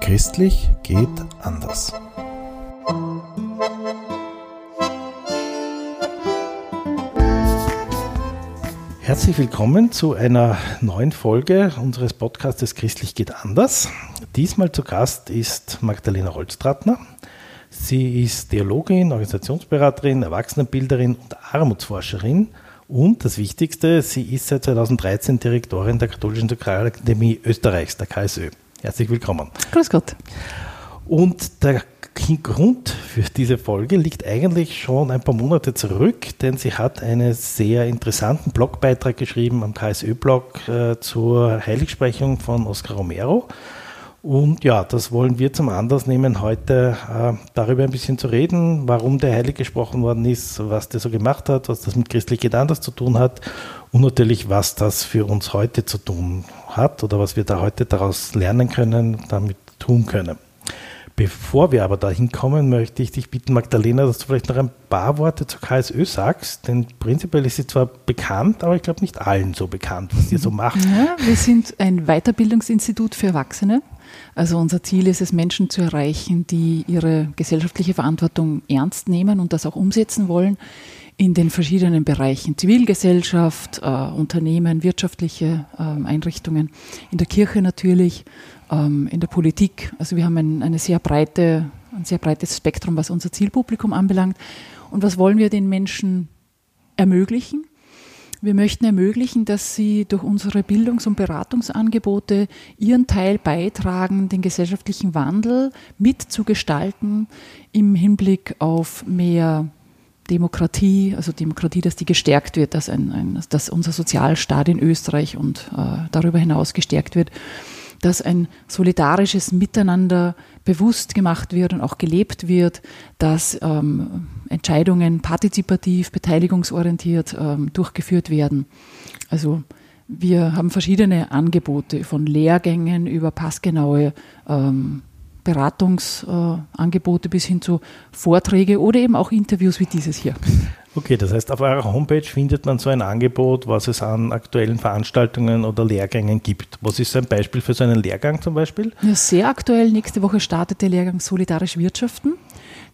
Christlich geht anders. Herzlich willkommen zu einer neuen Folge unseres Podcastes Christlich geht anders. Diesmal zu Gast ist Magdalena Holztratner. Sie ist Theologin, Organisationsberaterin, Erwachsenenbilderin und Armutsforscherin. Und das Wichtigste, sie ist seit 2013 Direktorin der Katholischen Sakralakademie Österreichs, der KSÖ. Herzlich willkommen. Grüß Gott. Und der Grund für diese Folge liegt eigentlich schon ein paar Monate zurück, denn sie hat einen sehr interessanten Blogbeitrag geschrieben am KSÖ-Blog äh, zur Heiligsprechung von Oscar Romero. Und ja, das wollen wir zum Anlass nehmen, heute äh, darüber ein bisschen zu reden, warum der Heilig gesprochen worden ist, was der so gemacht hat, was das mit Christlich anders zu tun hat und natürlich, was das für uns heute zu tun hat oder was wir da heute daraus lernen können, damit tun können. Bevor wir aber dahin kommen, möchte ich dich bitten, Magdalena, dass du vielleicht noch ein paar Worte zur KSÖ sagst, denn prinzipiell ist sie zwar bekannt, aber ich glaube nicht allen so bekannt, was ihr so macht. Ja, wir sind ein Weiterbildungsinstitut für Erwachsene. Also unser Ziel ist es, Menschen zu erreichen, die ihre gesellschaftliche Verantwortung ernst nehmen und das auch umsetzen wollen in den verschiedenen Bereichen Zivilgesellschaft, äh, Unternehmen, wirtschaftliche äh, Einrichtungen, in der Kirche natürlich, ähm, in der Politik. Also wir haben ein, eine sehr breite, ein sehr breites Spektrum, was unser Zielpublikum anbelangt. Und was wollen wir den Menschen ermöglichen? Wir möchten ermöglichen, dass sie durch unsere Bildungs- und Beratungsangebote ihren Teil beitragen, den gesellschaftlichen Wandel mitzugestalten im Hinblick auf mehr Demokratie, also Demokratie, dass die gestärkt wird, dass, ein, ein, dass unser Sozialstaat in Österreich und äh, darüber hinaus gestärkt wird, dass ein solidarisches Miteinander bewusst gemacht wird und auch gelebt wird, dass ähm, Entscheidungen partizipativ, beteiligungsorientiert ähm, durchgeführt werden. Also wir haben verschiedene Angebote von Lehrgängen über passgenaue ähm, Beratungsangebote bis hin zu Vorträge oder eben auch Interviews wie dieses hier. Okay, das heißt, auf eurer Homepage findet man so ein Angebot, was es an aktuellen Veranstaltungen oder Lehrgängen gibt. Was ist ein Beispiel für so einen Lehrgang zum Beispiel? Ja, sehr aktuell. Nächste Woche startet der Lehrgang Solidarisch Wirtschaften.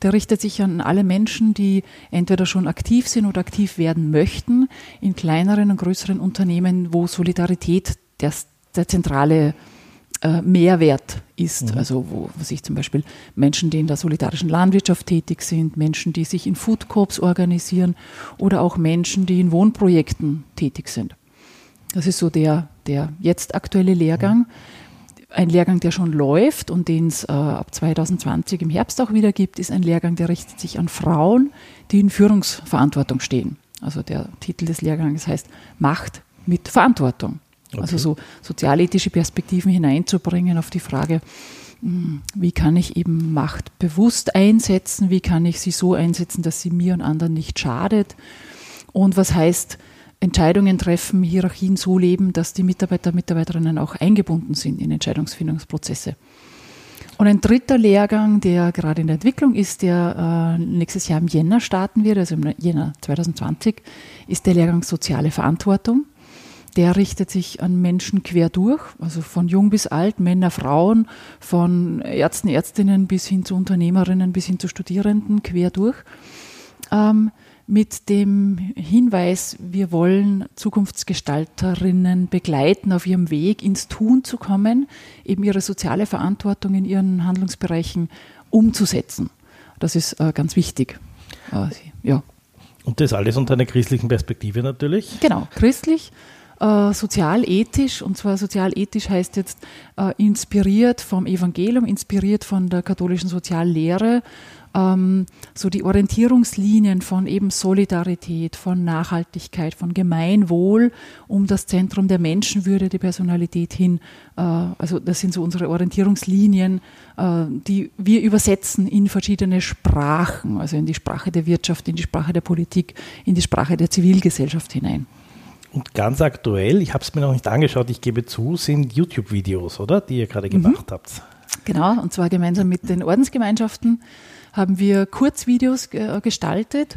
Der richtet sich an alle Menschen, die entweder schon aktiv sind oder aktiv werden möchten in kleineren und größeren Unternehmen, wo Solidarität der, der zentrale äh, Mehrwert ist. Mhm. Also wo sich zum Beispiel Menschen, die in der solidarischen Landwirtschaft tätig sind, Menschen, die sich in Food Corps organisieren oder auch Menschen, die in Wohnprojekten tätig sind. Das ist so der, der jetzt aktuelle Lehrgang. Mhm. Ein Lehrgang, der schon läuft und den es äh, ab 2020 im Herbst auch wieder gibt, ist ein Lehrgang, der richtet sich an Frauen, die in Führungsverantwortung stehen. Also der Titel des Lehrgangs heißt Macht mit Verantwortung. Also okay. Also so sozialethische Perspektiven hineinzubringen auf die Frage, hm, wie kann ich eben Macht bewusst einsetzen, wie kann ich sie so einsetzen, dass sie mir und anderen nicht schadet und was heißt Entscheidungen treffen, Hierarchien so leben, dass die Mitarbeiter, Mitarbeiterinnen auch eingebunden sind in Entscheidungsfindungsprozesse. Und ein dritter Lehrgang, der gerade in der Entwicklung ist, der äh, nächstes Jahr im Jänner starten wird, also im Jänner 2020, ist der Lehrgang Soziale Verantwortung der richtet sich an Menschen quer durch, also von jung bis alt, Männer, Frauen, von Ärzten, Ärztinnen bis hin zu Unternehmerinnen, bis hin zu Studierenden, quer durch. Ähm, mit dem Hinweis, wir wollen Zukunftsgestalterinnen begleiten, auf ihrem Weg ins Tun zu kommen, eben ihre soziale Verantwortung in ihren Handlungsbereichen umzusetzen. Das ist äh, ganz wichtig. Äh, ja. Und das alles unter einer christlichen Perspektive natürlich? Genau, christlich äh, sozialethisch, und zwar sozialethisch heißt jetzt äh, inspiriert vom Evangelium, inspiriert von der katholischen Soziallehre, ähm, so die Orientierungslinien von eben Solidarität, von Nachhaltigkeit, von Gemeinwohl um das Zentrum der Menschenwürde, die Personalität hin. Äh, also das sind so unsere Orientierungslinien, äh, die wir übersetzen in verschiedene Sprachen, also in die Sprache der Wirtschaft, in die Sprache der Politik, in die Sprache der Zivilgesellschaft hinein. Und ganz aktuell, ich habe es mir noch nicht angeschaut, ich gebe zu, sind YouTube-Videos, oder? Die ihr gerade mhm. gemacht habt. Genau, und zwar gemeinsam mit den Ordensgemeinschaften haben wir Kurzvideos gestaltet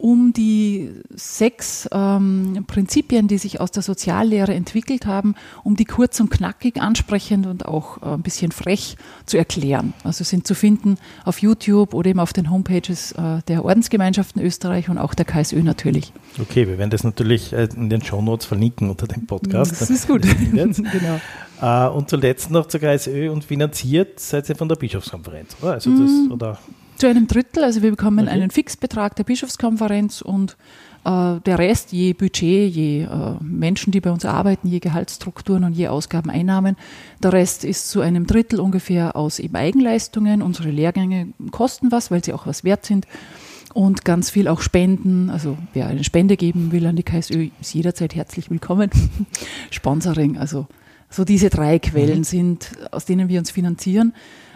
um die sechs ähm, Prinzipien, die sich aus der Soziallehre entwickelt haben, um die kurz und knackig ansprechend und auch äh, ein bisschen frech zu erklären. Also sind zu finden auf YouTube oder eben auf den Homepages äh, der Ordensgemeinschaften Österreich und auch der KSÖ natürlich. Okay, wir werden das natürlich äh, in den Shownotes verlinken unter dem Podcast. Das ist gut. genau. Äh, und zuletzt noch zur KSÖ und finanziert seid ihr von der Bischofskonferenz, oder? Also das, mm. oder zu einem Drittel, also wir bekommen okay. einen Fixbetrag der Bischofskonferenz und äh, der Rest, je Budget, je äh, Menschen, die bei uns arbeiten, je Gehaltsstrukturen und je Ausgaben, Einnahmen, der Rest ist zu einem Drittel ungefähr aus eben Eigenleistungen. Unsere Lehrgänge kosten was, weil sie auch was wert sind und ganz viel auch Spenden. Also wer eine Spende geben will an die KSÖ, ist jederzeit herzlich willkommen. Sponsoring, also so diese drei Quellen mhm. sind, aus denen wir uns finanzieren.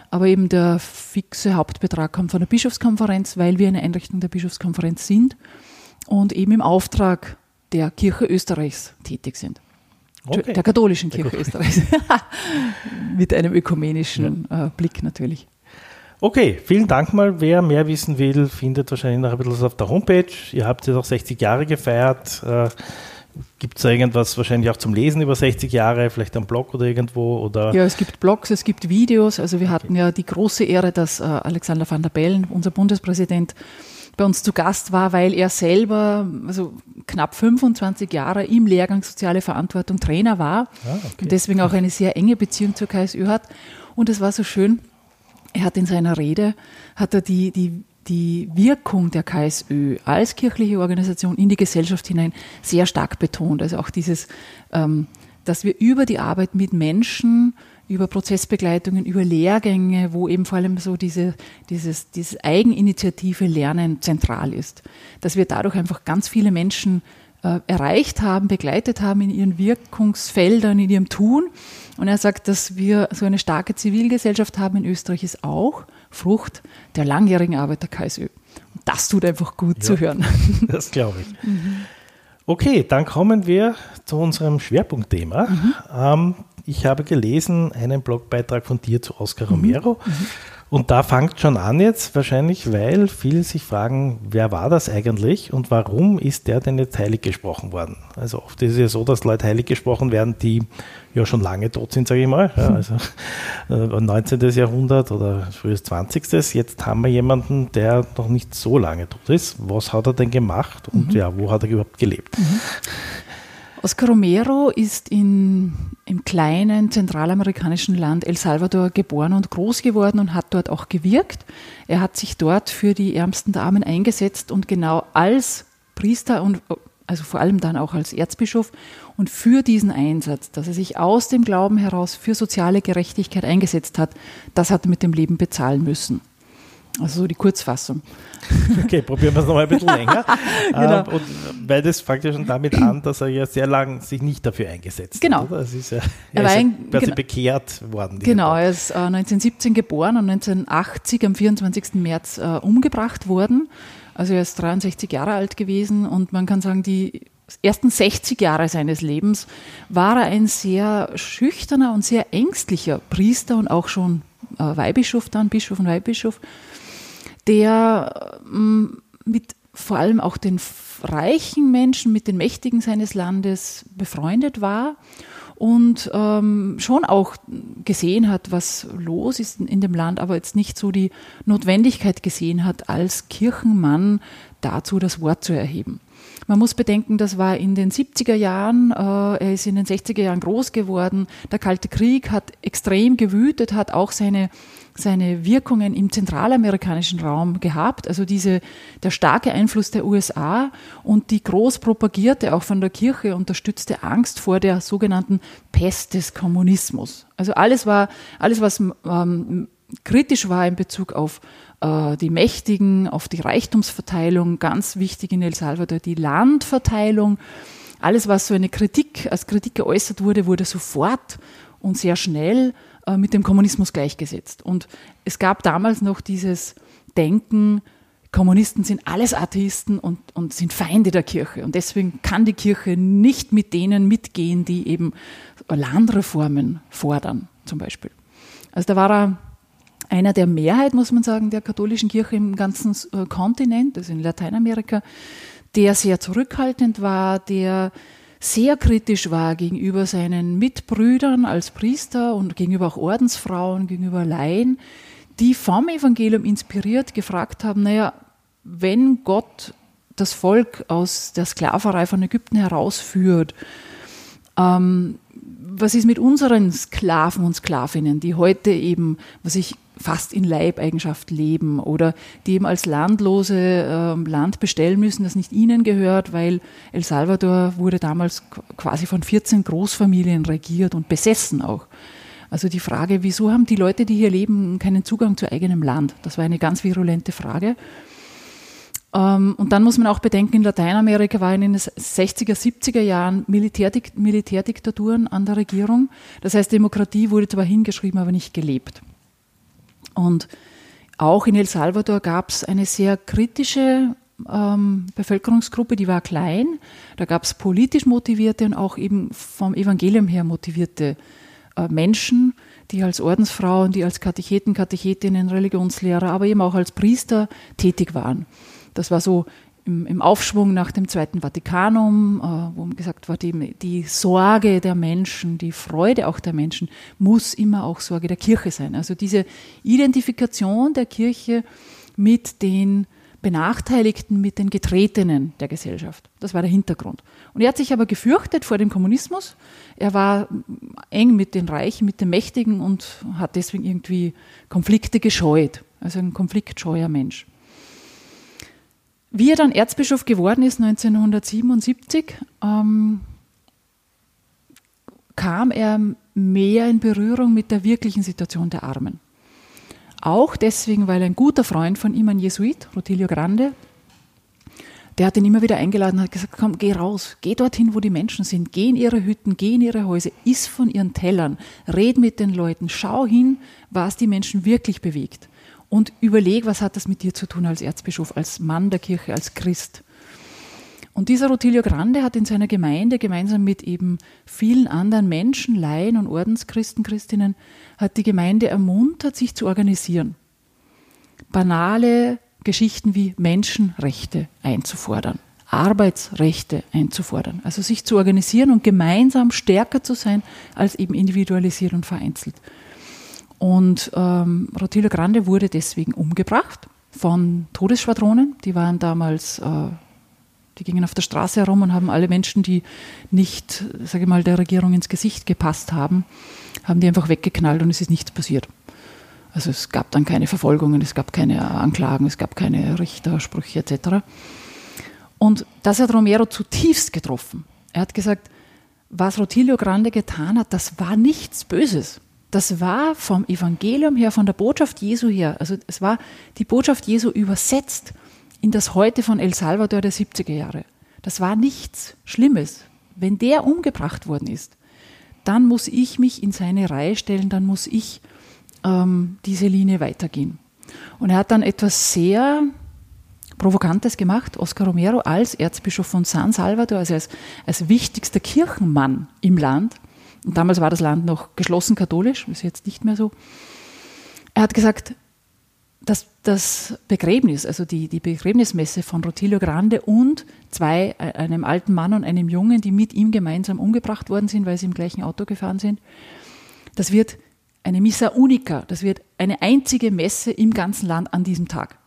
Aber eben der fixe Hauptbetrag kommt von der Bischofskonferenz, weil wir eine Einrichtung der Bischofskonferenz sind und eben im Auftrag der Kirche Österreichs tätig sind. Okay. Der katholischen Kirche der Österreichs. Mit einem ökumenischen ja. äh, Blick natürlich. Okay, vielen Dank mal. Wer mehr wissen will, findet wahrscheinlich noch ein bisschen auf der Homepage. Ihr habt jetzt auch 60 Jahre gefeiert. Äh, Gibt es da irgendwas wahrscheinlich auch zum Lesen über 60 Jahre, vielleicht am Blog oder irgendwo? Oder? Ja, es gibt Blogs, es gibt Videos. Also wir hatten ja die große Ehre, dass äh, Alexander van der Bellen, unser Bundespräsident, bei uns zu Gast war, weil er selber also knapp 25 Jahre im Lehrgang Soziale Verantwortung Trainer war ah, okay. und deswegen auch eine sehr enge Beziehung zur KSÖ hat. Und es war so schön, er hat in seiner Rede, hat er die, die die Wirkung der KSÖ als kirchliche Organisation in die Gesellschaft hinein sehr stark betont. Also auch dieses, ähm, dass wir über die Arbeit mit Menschen, über Prozessbegleitungen, über Lehrgänge, wo eben vor allem so diese, dieses, dieses Eigeninitiative Lernen zentral ist, dass wir dadurch einfach ganz viele Menschen äh, erreicht haben, begleitet haben in ihren Wirkungsfeldern, in ihrem Tun. Und er sagt, dass wir so eine starke Zivilgesellschaft haben in Österreich ist auch Frucht der langjährigen Arbeit der KSÖ. Und das tut einfach gut ja, zu hören. Das glaube ich. Mhm. Okay, dann kommen wir zu unserem Schwerpunktthema. Mhm. Ähm, ich habe gelesen einen Blogbeitrag von dir zu Oscar mhm. Romero. Mhm. Und da fängt schon an jetzt wahrscheinlich, weil viele sich fragen, wer war das eigentlich und warum ist der denn jetzt heilig gesprochen worden? Also oft ist es ja so, dass Leute heilig gesprochen werden, die ja schon lange tot sind, sage ich mal. Ja, also 19. Äh, Jahrhundert oder frühes 20. Jetzt haben wir jemanden, der noch nicht so lange tot ist. Was hat er denn gemacht und mhm. ja, wo hat er überhaupt gelebt? Mhm. Oscar Romero ist in, im kleinen zentralamerikanischen Land El Salvador geboren und groß geworden und hat dort auch gewirkt. Er hat sich dort für die ärmsten Damen eingesetzt und genau als Priester und also vor allem dann auch als Erzbischof und für diesen Einsatz, dass er sich aus dem Glauben heraus für soziale Gerechtigkeit eingesetzt hat, das hat er mit dem Leben bezahlen müssen. Also so die Kurzfassung. Okay, probieren wir es noch mal ein bisschen länger. genau. Ähm, und weil das fängt ja schon damit an, dass er ja sehr lange sich nicht dafür eingesetzt genau. hat. Genau. Ja, er, er ist ein, ja quasi genau. bekehrt worden. Genau, er ist äh, 1917 geboren und 1980 am 24. März äh, umgebracht worden. Also er ist 63 Jahre alt gewesen und man kann sagen, die ersten 60 Jahre seines Lebens war er ein sehr schüchterner und sehr ängstlicher Priester und auch schon äh, Weihbischof dann, Bischof und Weihbischof der ähm, mit vor allem auch den reichen Menschen, mit den Mächtigen seines Landes befreundet war und ähm, schon auch gesehen hat, was los ist in, in, dem Land, aber jetzt nicht so die Notwendigkeit gesehen hat, als Kirchenmann dazu das Wort zu erheben. Man muss bedenken, das war in den 70er Jahren, äh, er ist in den 60er Jahren groß geworden, der Kalte Krieg hat extrem gewütet, hat auch seine seine Wirkungen im zentralamerikanischen Raum gehabt. Also diese, der starke Einfluss der USA und die groß propagierte, auch von der Kirche unterstützte Angst vor der sogenannten Pest des Kommunismus. Also alles war, alles was ähm, kritisch war in Bezug auf äh, die Mächtigen, auf die Reichtumsverteilung, ganz wichtig in El Salvador, die Landverteilung. Alles, was so eine Kritik, als Kritik geäußert wurde, wurde sofort und sehr schnell äh, mit dem Kommunismus gleichgesetzt. Und es gab damals noch dieses Denken, Kommunisten sind alles Atheisten und, und sind Feinde der Kirche. Und deswegen kann die Kirche nicht mit denen mitgehen, die eben Landreformen fordern, zum Beispiel. Also da war er einer der Mehrheit, muss man sagen, der katholischen Kirche im ganzen äh, Kontinent, also in Lateinamerika, der sehr zurückhaltend war, der sehr kritisch war gegenüber seinen Mitbrüdern als Priester und gegenüber auch Ordensfrauen, gegenüber Laien, die vom Evangelium inspiriert gefragt haben, naja, wenn Gott das Volk aus der Sklaverei von Ägypten herausführt, ähm, was ist mit unseren Sklaven und Sklavinnen, die heute eben, was ich fast in Leibeigenschaft leben oder die eben als Landlose äh, Land bestellen müssen, das nicht ihnen gehört, weil El Salvador wurde damals quasi von 14 Großfamilien regiert und besessen auch. Also die Frage, wieso haben die Leute, die hier leben, keinen Zugang zu eigenem Land? Das war eine ganz virulente Frage. Ähm, und dann muss man auch bedenken, in Lateinamerika waren in den 60er, 70er Jahren Militärdik Militärdiktaturen an der Regierung. Das heißt, Demokratie wurde zwar hingeschrieben, aber nicht gelebt. Und auch in El Salvador gab es eine sehr kritische ähm, Bevölkerungsgruppe, die war klein. Da gab es politisch motivierte und auch eben vom Evangelium her motivierte äh, Menschen, die als Ordensfrauen, die als Katecheten, Katechetinnen, Religionslehrer, aber eben auch als Priester tätig waren. Das war so im, im Aufschwung nach dem Zweiten Vatikanum, äh, wo gesagt war, die, die Sorge der Menschen, die Freude auch der Menschen muss immer auch Sorge der Kirche sein. Also diese Identifikation der Kirche mit den Benachteiligten, mit den Getretenen der Gesellschaft. Das war der Hintergrund. Und er hat sich aber gefürchtet vor dem Kommunismus. Er war eng mit den Reichen, mit den Mächtigen und hat deswegen irgendwie Konflikte gescheut. Also ein konfliktscheuer Mensch. Wie er dann Erzbischof geworden ist, 1977, ähm, kam er mehr in Berührung mit der wirklichen Situation der Armen. Auch deswegen, weil ein guter Freund von ihm, ein Jesuit, Rotilio Grande, der hat ihn immer wieder eingeladen und hat gesagt, komm, geh raus, geh dorthin, wo die Menschen sind, geh in ihre Hütten, geh in ihre Häuser, iss von ihren Tellern, red mit den Leuten, schau hin, was die Menschen wirklich bewegt und überleg, was hat das mit dir zu tun als Erzbischof, als Mann der Kirche, als Christ. Und dieser Rutilio Grande hat in seiner Gemeinde gemeinsam mit eben vielen anderen Menschen, Laien und Ordenschristen, Christinnen, hat die Gemeinde ermuntert, sich zu organisieren. Banale Geschichten wie Menschenrechte einzufordern, Arbeitsrechte einzufordern, also sich zu organisieren und gemeinsam stärker zu sein als eben individualisiert und vereinzelt. Und ähm, Rotilio Grande wurde deswegen umgebracht von Todesschwadronen. Die waren damals, äh, die gingen auf der Straße herum und haben alle Menschen, die nicht, sage ich mal, der Regierung ins Gesicht gepasst haben, haben die einfach weggeknallt und es ist nichts passiert. Also es gab dann keine Verfolgungen, es gab keine Anklagen, es gab keine Richtersprüche etc. Und das hat Romero zutiefst getroffen. Er hat gesagt, was Rotilio Grande getan hat, das war nichts Böses das war vom Evangelium her, von der Botschaft Jesu her, also es war die Botschaft Jesu übersetzt in das Heute von El Salvador der 70er Jahre. Das war nichts Schlimmes. Wenn der umgebracht worden ist, dann muss ich mich in seine Reihe stellen, dann muss ich ähm, diese Linie weitergehen. Und er hat dann etwas sehr Provokantes gemacht, Oscar Romero als Erzbischof von San Salvador, also als, als wichtigster Kirchenmann im Land, und damals war das Land noch geschlossen katholisch, ist jetzt nicht mehr so. Er hat gesagt, dass das Begräbnis, also die, die Begräbnismesse von Rotilio Grande und zwei, äh, einem alten Mann und einem Jungen, die mit ihm gemeinsam umgebracht worden sind, weil sie im gleichen Auto gefahren sind, das wird eine Missa Unica, das wird eine einzige Messe im ganzen Land an diesem Tag.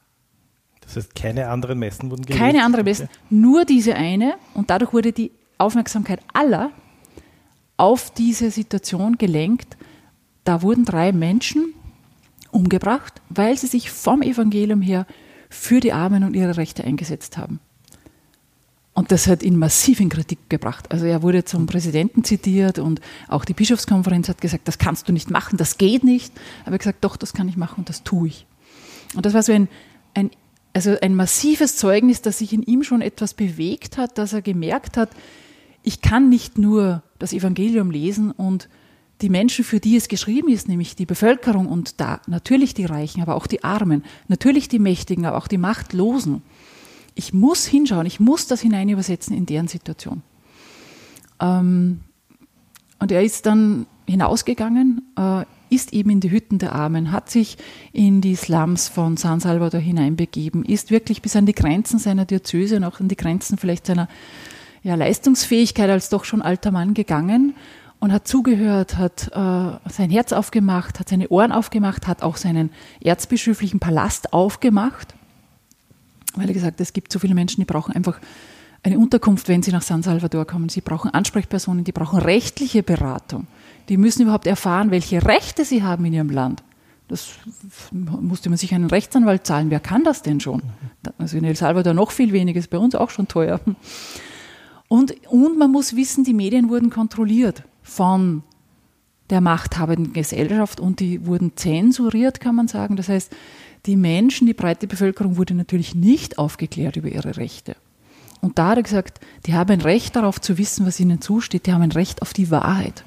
Das heißt, keine anderen Messen wurden gelegt? Keine anderen Messen, nur diese eine und dadurch wurde die Aufmerksamkeit aller auf diese Situation gelenkt. Da wurden drei Menschen umgebracht, weil sie sich vom Evangelium her für die Armen und ihre Rechte eingesetzt haben. Und das hat ihn massiv in Kritik gebracht. Also er wurde zum Präsidenten zitiert und auch die Bischofskonferenz hat gesagt, das kannst du nicht machen, das geht nicht. Aber er hat gesagt, doch, das kann ich machen und das tue ich. Und das war so ein, ein, also ein massives Zeugnis, dass sich in ihm schon etwas bewegt hat, dass er gemerkt hat, ich kann nicht nur das Evangelium lesen und die Menschen, für die es geschrieben ist, nämlich die Bevölkerung und da natürlich die Reichen, aber auch die Armen, natürlich die Mächtigen, aber auch die Machtlosen. Ich muss hinschauen, ich muss das hineinübersetzen in deren Situation. Ähm, und er ist dann hinausgegangen äh, ist eben in die Hütten der Armen, hat sich in die Slums von San Salvador hineinbegeben, ist wirklich bis an die Grenzen seiner Diözese und auch an die Grenzen vielleicht seiner ja, Leistungsfähigkeit als doch schon alter Mann gegangen und hat zugehört, hat äh, sein Herz aufgemacht, hat seine Ohren aufgemacht, hat auch seinen erzbischöflichen Palast aufgemacht, weil er gesagt hat, es gibt so viele Menschen, die brauchen einfach eine Unterkunft, wenn sie nach San Salvador kommen. Sie brauchen Ansprechpersonen, die brauchen rechtliche Beratung. Die müssen überhaupt erfahren, welche Rechte sie haben in ihrem Land. Das musste man sich einen Rechtsanwalt zahlen. Wer kann das denn schon? Also in El Salvador noch viel weniger, ist bei uns auch schon teuer. Und, und man muss wissen, die Medien wurden kontrolliert von der machthabenden Gesellschaft und die wurden zensuriert, kann man sagen. Das heißt, die Menschen, die breite Bevölkerung wurde natürlich nicht aufgeklärt über ihre Rechte. Und da hat er gesagt, die haben ein Recht darauf zu wissen, was ihnen zusteht, die haben ein Recht auf die Wahrheit.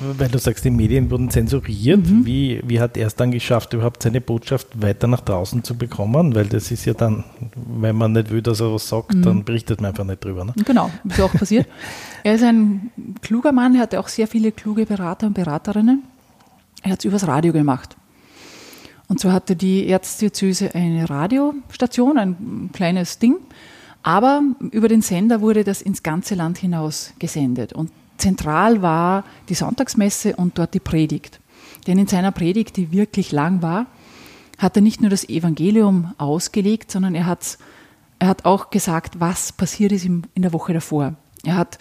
Weil du sagst, die Medien wurden zensuriert. Mhm. Wie, wie hat er es dann geschafft, überhaupt seine Botschaft weiter nach draußen zu bekommen? Weil das ist ja dann, wenn man nicht will, dass er was sagt, mhm. dann berichtet man einfach nicht drüber. Ne? Genau, ist auch passiert. er ist ein kluger Mann, er hatte auch sehr viele kluge Berater und Beraterinnen. Er hat es übers Radio gemacht. Und so hatte die Erzdiözese eine Radiostation, ein kleines Ding. Aber über den Sender wurde das ins ganze Land hinaus gesendet. Und zentral war die Sonntagsmesse und dort die Predigt. Denn in seiner Predigt, die wirklich lang war, hat er nicht nur das Evangelium ausgelegt, sondern er hat, er hat auch gesagt, was passiert ist in der Woche davor. Er hat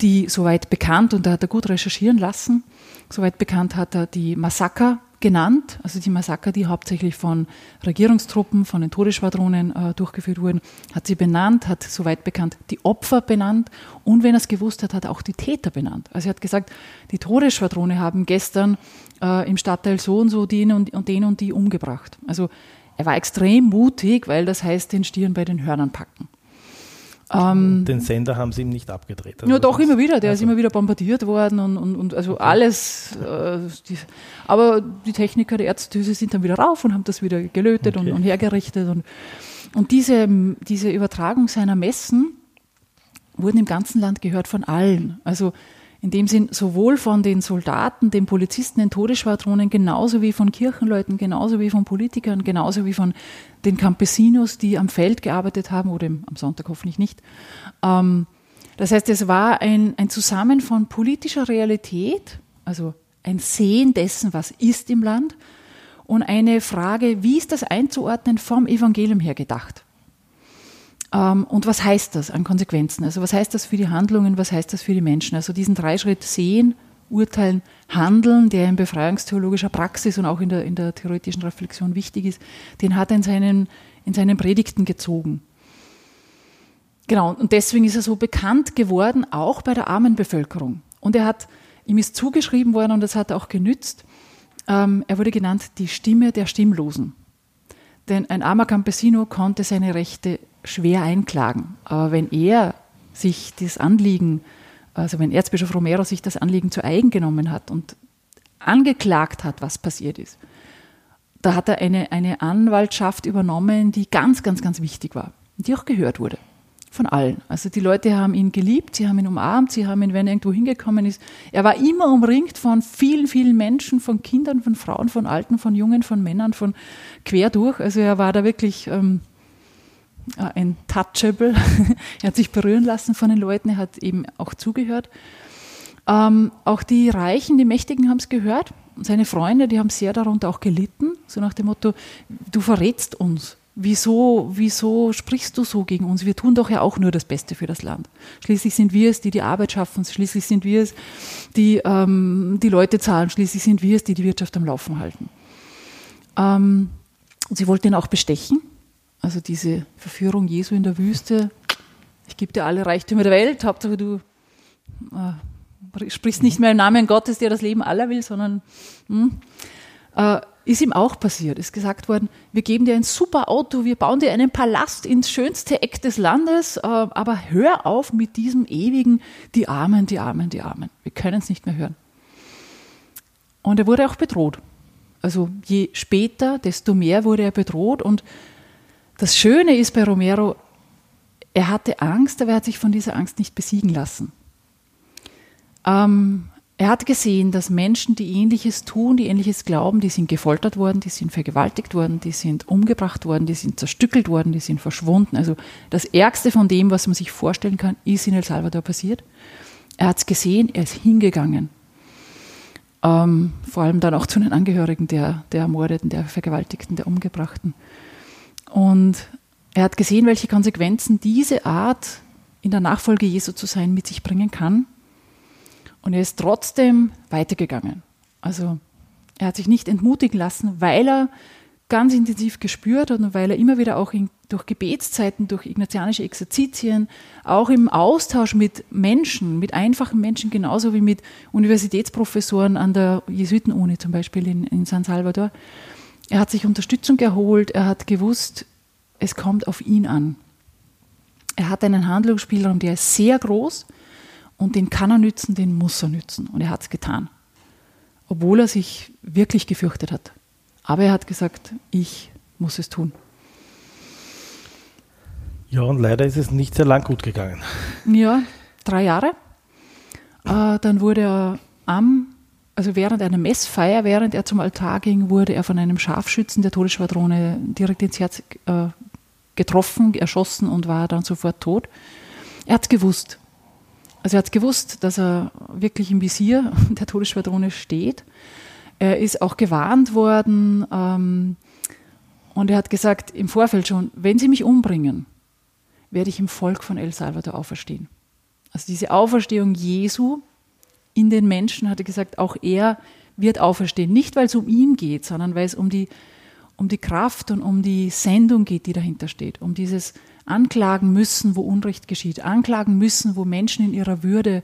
die soweit bekannt, und da hat er gut recherchieren lassen, soweit bekannt hat er die Massaker genannt, also die Massaker, die hauptsächlich von Regierungstruppen, von den Todesschwadronen äh, durchgeführt wurden, hat sie benannt, hat soweit bekannt die Opfer benannt und wenn er es gewusst hat, hat er auch die Täter benannt. Also er hat gesagt, die Todesschwadrone haben gestern äh, im Stadtteil so und so den und, und den und die umgebracht. Also er war extrem mutig, weil das heißt, den Stieren bei den Hörnern packen. Ähm, den Sender haben sie ihm nicht abgedreht. Also ja, doch, immer wieder. Der also. ist immer wieder bombardiert worden und, und, und also okay. alles. Äh, die, aber die Techniker der Ärztehüse sind dann wieder rauf und haben das wieder gelötet okay. und, und, hergerichtet. Und, und diese, diese Übertragung seiner Messen wurden im ganzen Land gehört von allen. Also in dem Sinn sowohl von den Soldaten, den Polizisten, den Todesschwadronen, genauso wie von Kirchenleuten, genauso wie von Politikern, genauso wie von den Campesinos, die am Feld gearbeitet haben oder am Sonntag hoffentlich nicht. Ähm, das heißt, es war ein, ein Zusammen von politischer Realität, also ein Sehen dessen, was ist im Land, und eine Frage, wie ist das einzuordnen vom Evangelium her gedacht? Ähm, und was heißt das an Konsequenzen? Also was heißt das für die Handlungen, was heißt das für die Menschen? Also diesen Dreischritt sehen, urteilen, handeln, der in befreiungstheologischer Praxis und auch in der, in der theoretischen Reflexion wichtig ist, den hat er in seinen, in seinen Predigten gezogen. Genau, und deswegen ist er so bekannt geworden, auch bei der armen Bevölkerung. Und er hat, ihm ist zugeschrieben worden und das hat er auch genützt, ähm, er wurde genannt die Stimme der Stimmlosen. Denn ein armer Campesino konnte seine Rechte schwer einklagen. Aber wenn er sich das Anliegen, also wenn Erzbischof Romero sich das Anliegen zu eigen genommen hat und angeklagt hat, was passiert ist, da hat er eine, eine Anwaltschaft übernommen, die ganz, ganz, ganz wichtig war, die auch gehört wurde von allen. Also die Leute haben ihn geliebt, sie haben ihn umarmt, sie haben ihn, wenn er irgendwo hingekommen ist. Er war immer umringt von vielen, vielen Menschen, von Kindern, von Frauen, von Alten, von Jungen, von Männern, von quer durch. Also er war da wirklich ähm, ein Touchable. er hat sich berühren lassen von den Leuten, er hat eben auch zugehört. Ähm, auch die Reichen, die Mächtigen haben es gehört. Seine Freunde, die haben sehr darunter auch gelitten, so nach dem Motto, du verrätst uns. Wieso, wieso sprichst du so gegen uns? Wir tun doch ja auch nur das Beste für das Land. Schließlich sind wir es, die die Arbeit schaffen. Schließlich sind wir es, die ähm, die Leute zahlen. Schließlich sind wir es, die die Wirtschaft am Laufen halten. Ähm, sie wollten ihn auch bestechen. Also diese Verführung Jesu in der Wüste, ich gebe dir alle Reichtümer der Welt, Hauptsache du äh, sprichst nicht mehr im Namen Gottes, der das Leben aller will, sondern hm, äh, ist ihm auch passiert. Ist gesagt worden, wir geben dir ein super Auto, wir bauen dir einen Palast ins schönste Eck des Landes, äh, aber hör auf mit diesem ewigen, die Armen, die Armen, die Armen. Wir können es nicht mehr hören. Und er wurde auch bedroht. Also je später, desto mehr wurde er bedroht und das Schöne ist bei Romero, er hatte Angst, aber er hat sich von dieser Angst nicht besiegen lassen. Ähm, Er hat gesehen, dass Menschen, die ähnliches tun, die ähnliches glauben, die sind gefoltert worden, die sind vergewaltigt worden, die sind umgebracht worden, die sind zerstückelt worden, die sind verschwunden. Also das Ärgste von dem, was man sich vorstellen kann, ist in El Salvador passiert. Er hat es gesehen, er ist hingegangen. Ähm, vor allem dann auch zu den Angehörigen der, der Ermordeten, der Vergewaltigten, der Umgebrachten. Und er hat gesehen, welche Konsequenzen diese Art in der Nachfolge Jesu zu sein mit sich bringen kann und er ist trotzdem weitergegangen. Also er hat sich nicht entmutigen lassen, weil er ganz intensiv gespürt hat und weil er immer wieder auch in, durch Gebetszeiten, durch ignatianische Exerzitien, auch im Austausch mit Menschen, mit einfachen Menschen, genauso wie mit Universitätsprofessoren an der Jesuitenuni zum Beispiel in, in San Salvador, er hat sich Unterstützung geholt, er hat gewusst, es kommt auf ihn an. Er hat einen Handlungsspielraum, der ist sehr groß und den kann er nützen, den muss er nützen. Und er hat es getan. Obwohl er sich wirklich gefürchtet hat. Aber er hat gesagt, ich muss es tun. Ja, und leider ist es nicht sehr lang gut gegangen. Ja, drei Jahre. Äh, dann wurde er am, also während einer Messfeier, während er zum Altar ging, wurde er von einem Scharfschützen der Todesschwadrone direkt ins Herz äh, getroffen, erschossen und war dann sofort tot. Er hat gewusst. Also er hat gewusst, dass er wirklich im Visier der Todesschwadrone steht. Er ist auch gewarnt worden ähm, und er hat gesagt im Vorfeld schon, wenn sie mich umbringen, werde ich im Volk von El Salvador auferstehen. Also diese Auferstehung Jesu in den Menschen, hat er gesagt, auch er wird auferstehen. Nicht, weil es um ihn geht, sondern weil es um die, um die Kraft und um die Sendung geht, die dahinter steht. Um dieses anklagen müssen, wo Unrecht geschieht, anklagen müssen, wo Menschen in ihrer Würde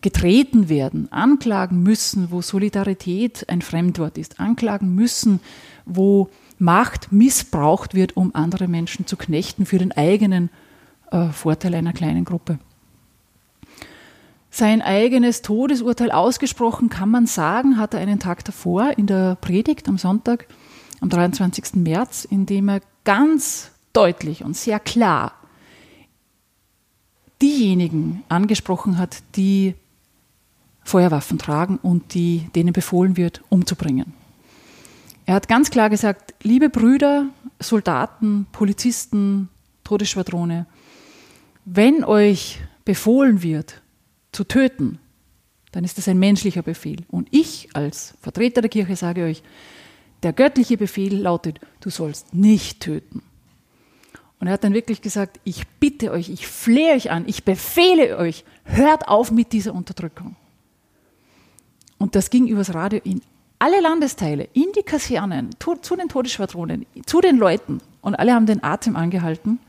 getreten werden, anklagen müssen, wo Solidarität ein Fremdwort ist, anklagen müssen, wo Macht missbraucht wird, um andere Menschen zu knechten für den eigenen äh, Vorteil einer kleinen Gruppe. Sein eigenes Todesurteil ausgesprochen, kann man sagen, hat er einen Tag davor in der Predigt am Sonntag, am 23. März, in dem er ganz deutlich und sehr klar diejenigen angesprochen hat, die Feuerwaffen tragen und die, denen befohlen wird, umzubringen. Er hat ganz klar gesagt, liebe Brüder, Soldaten, Polizisten, Todesschwadrone, wenn euch befohlen wird, zu töten, dann ist das ein menschlicher Befehl. Und ich als Vertreter der Kirche sage euch, der göttliche Befehl lautet, du sollst nicht töten. Und er hat dann wirklich gesagt, ich bitte euch, ich flehe euch an, ich befehle euch, hört auf mit dieser Unterdrückung. Und das ging übers Radio in alle Landesteile, in die Kasernen, zu den Todesschwadronen, zu den Leuten. Und alle haben den Atem angehalten.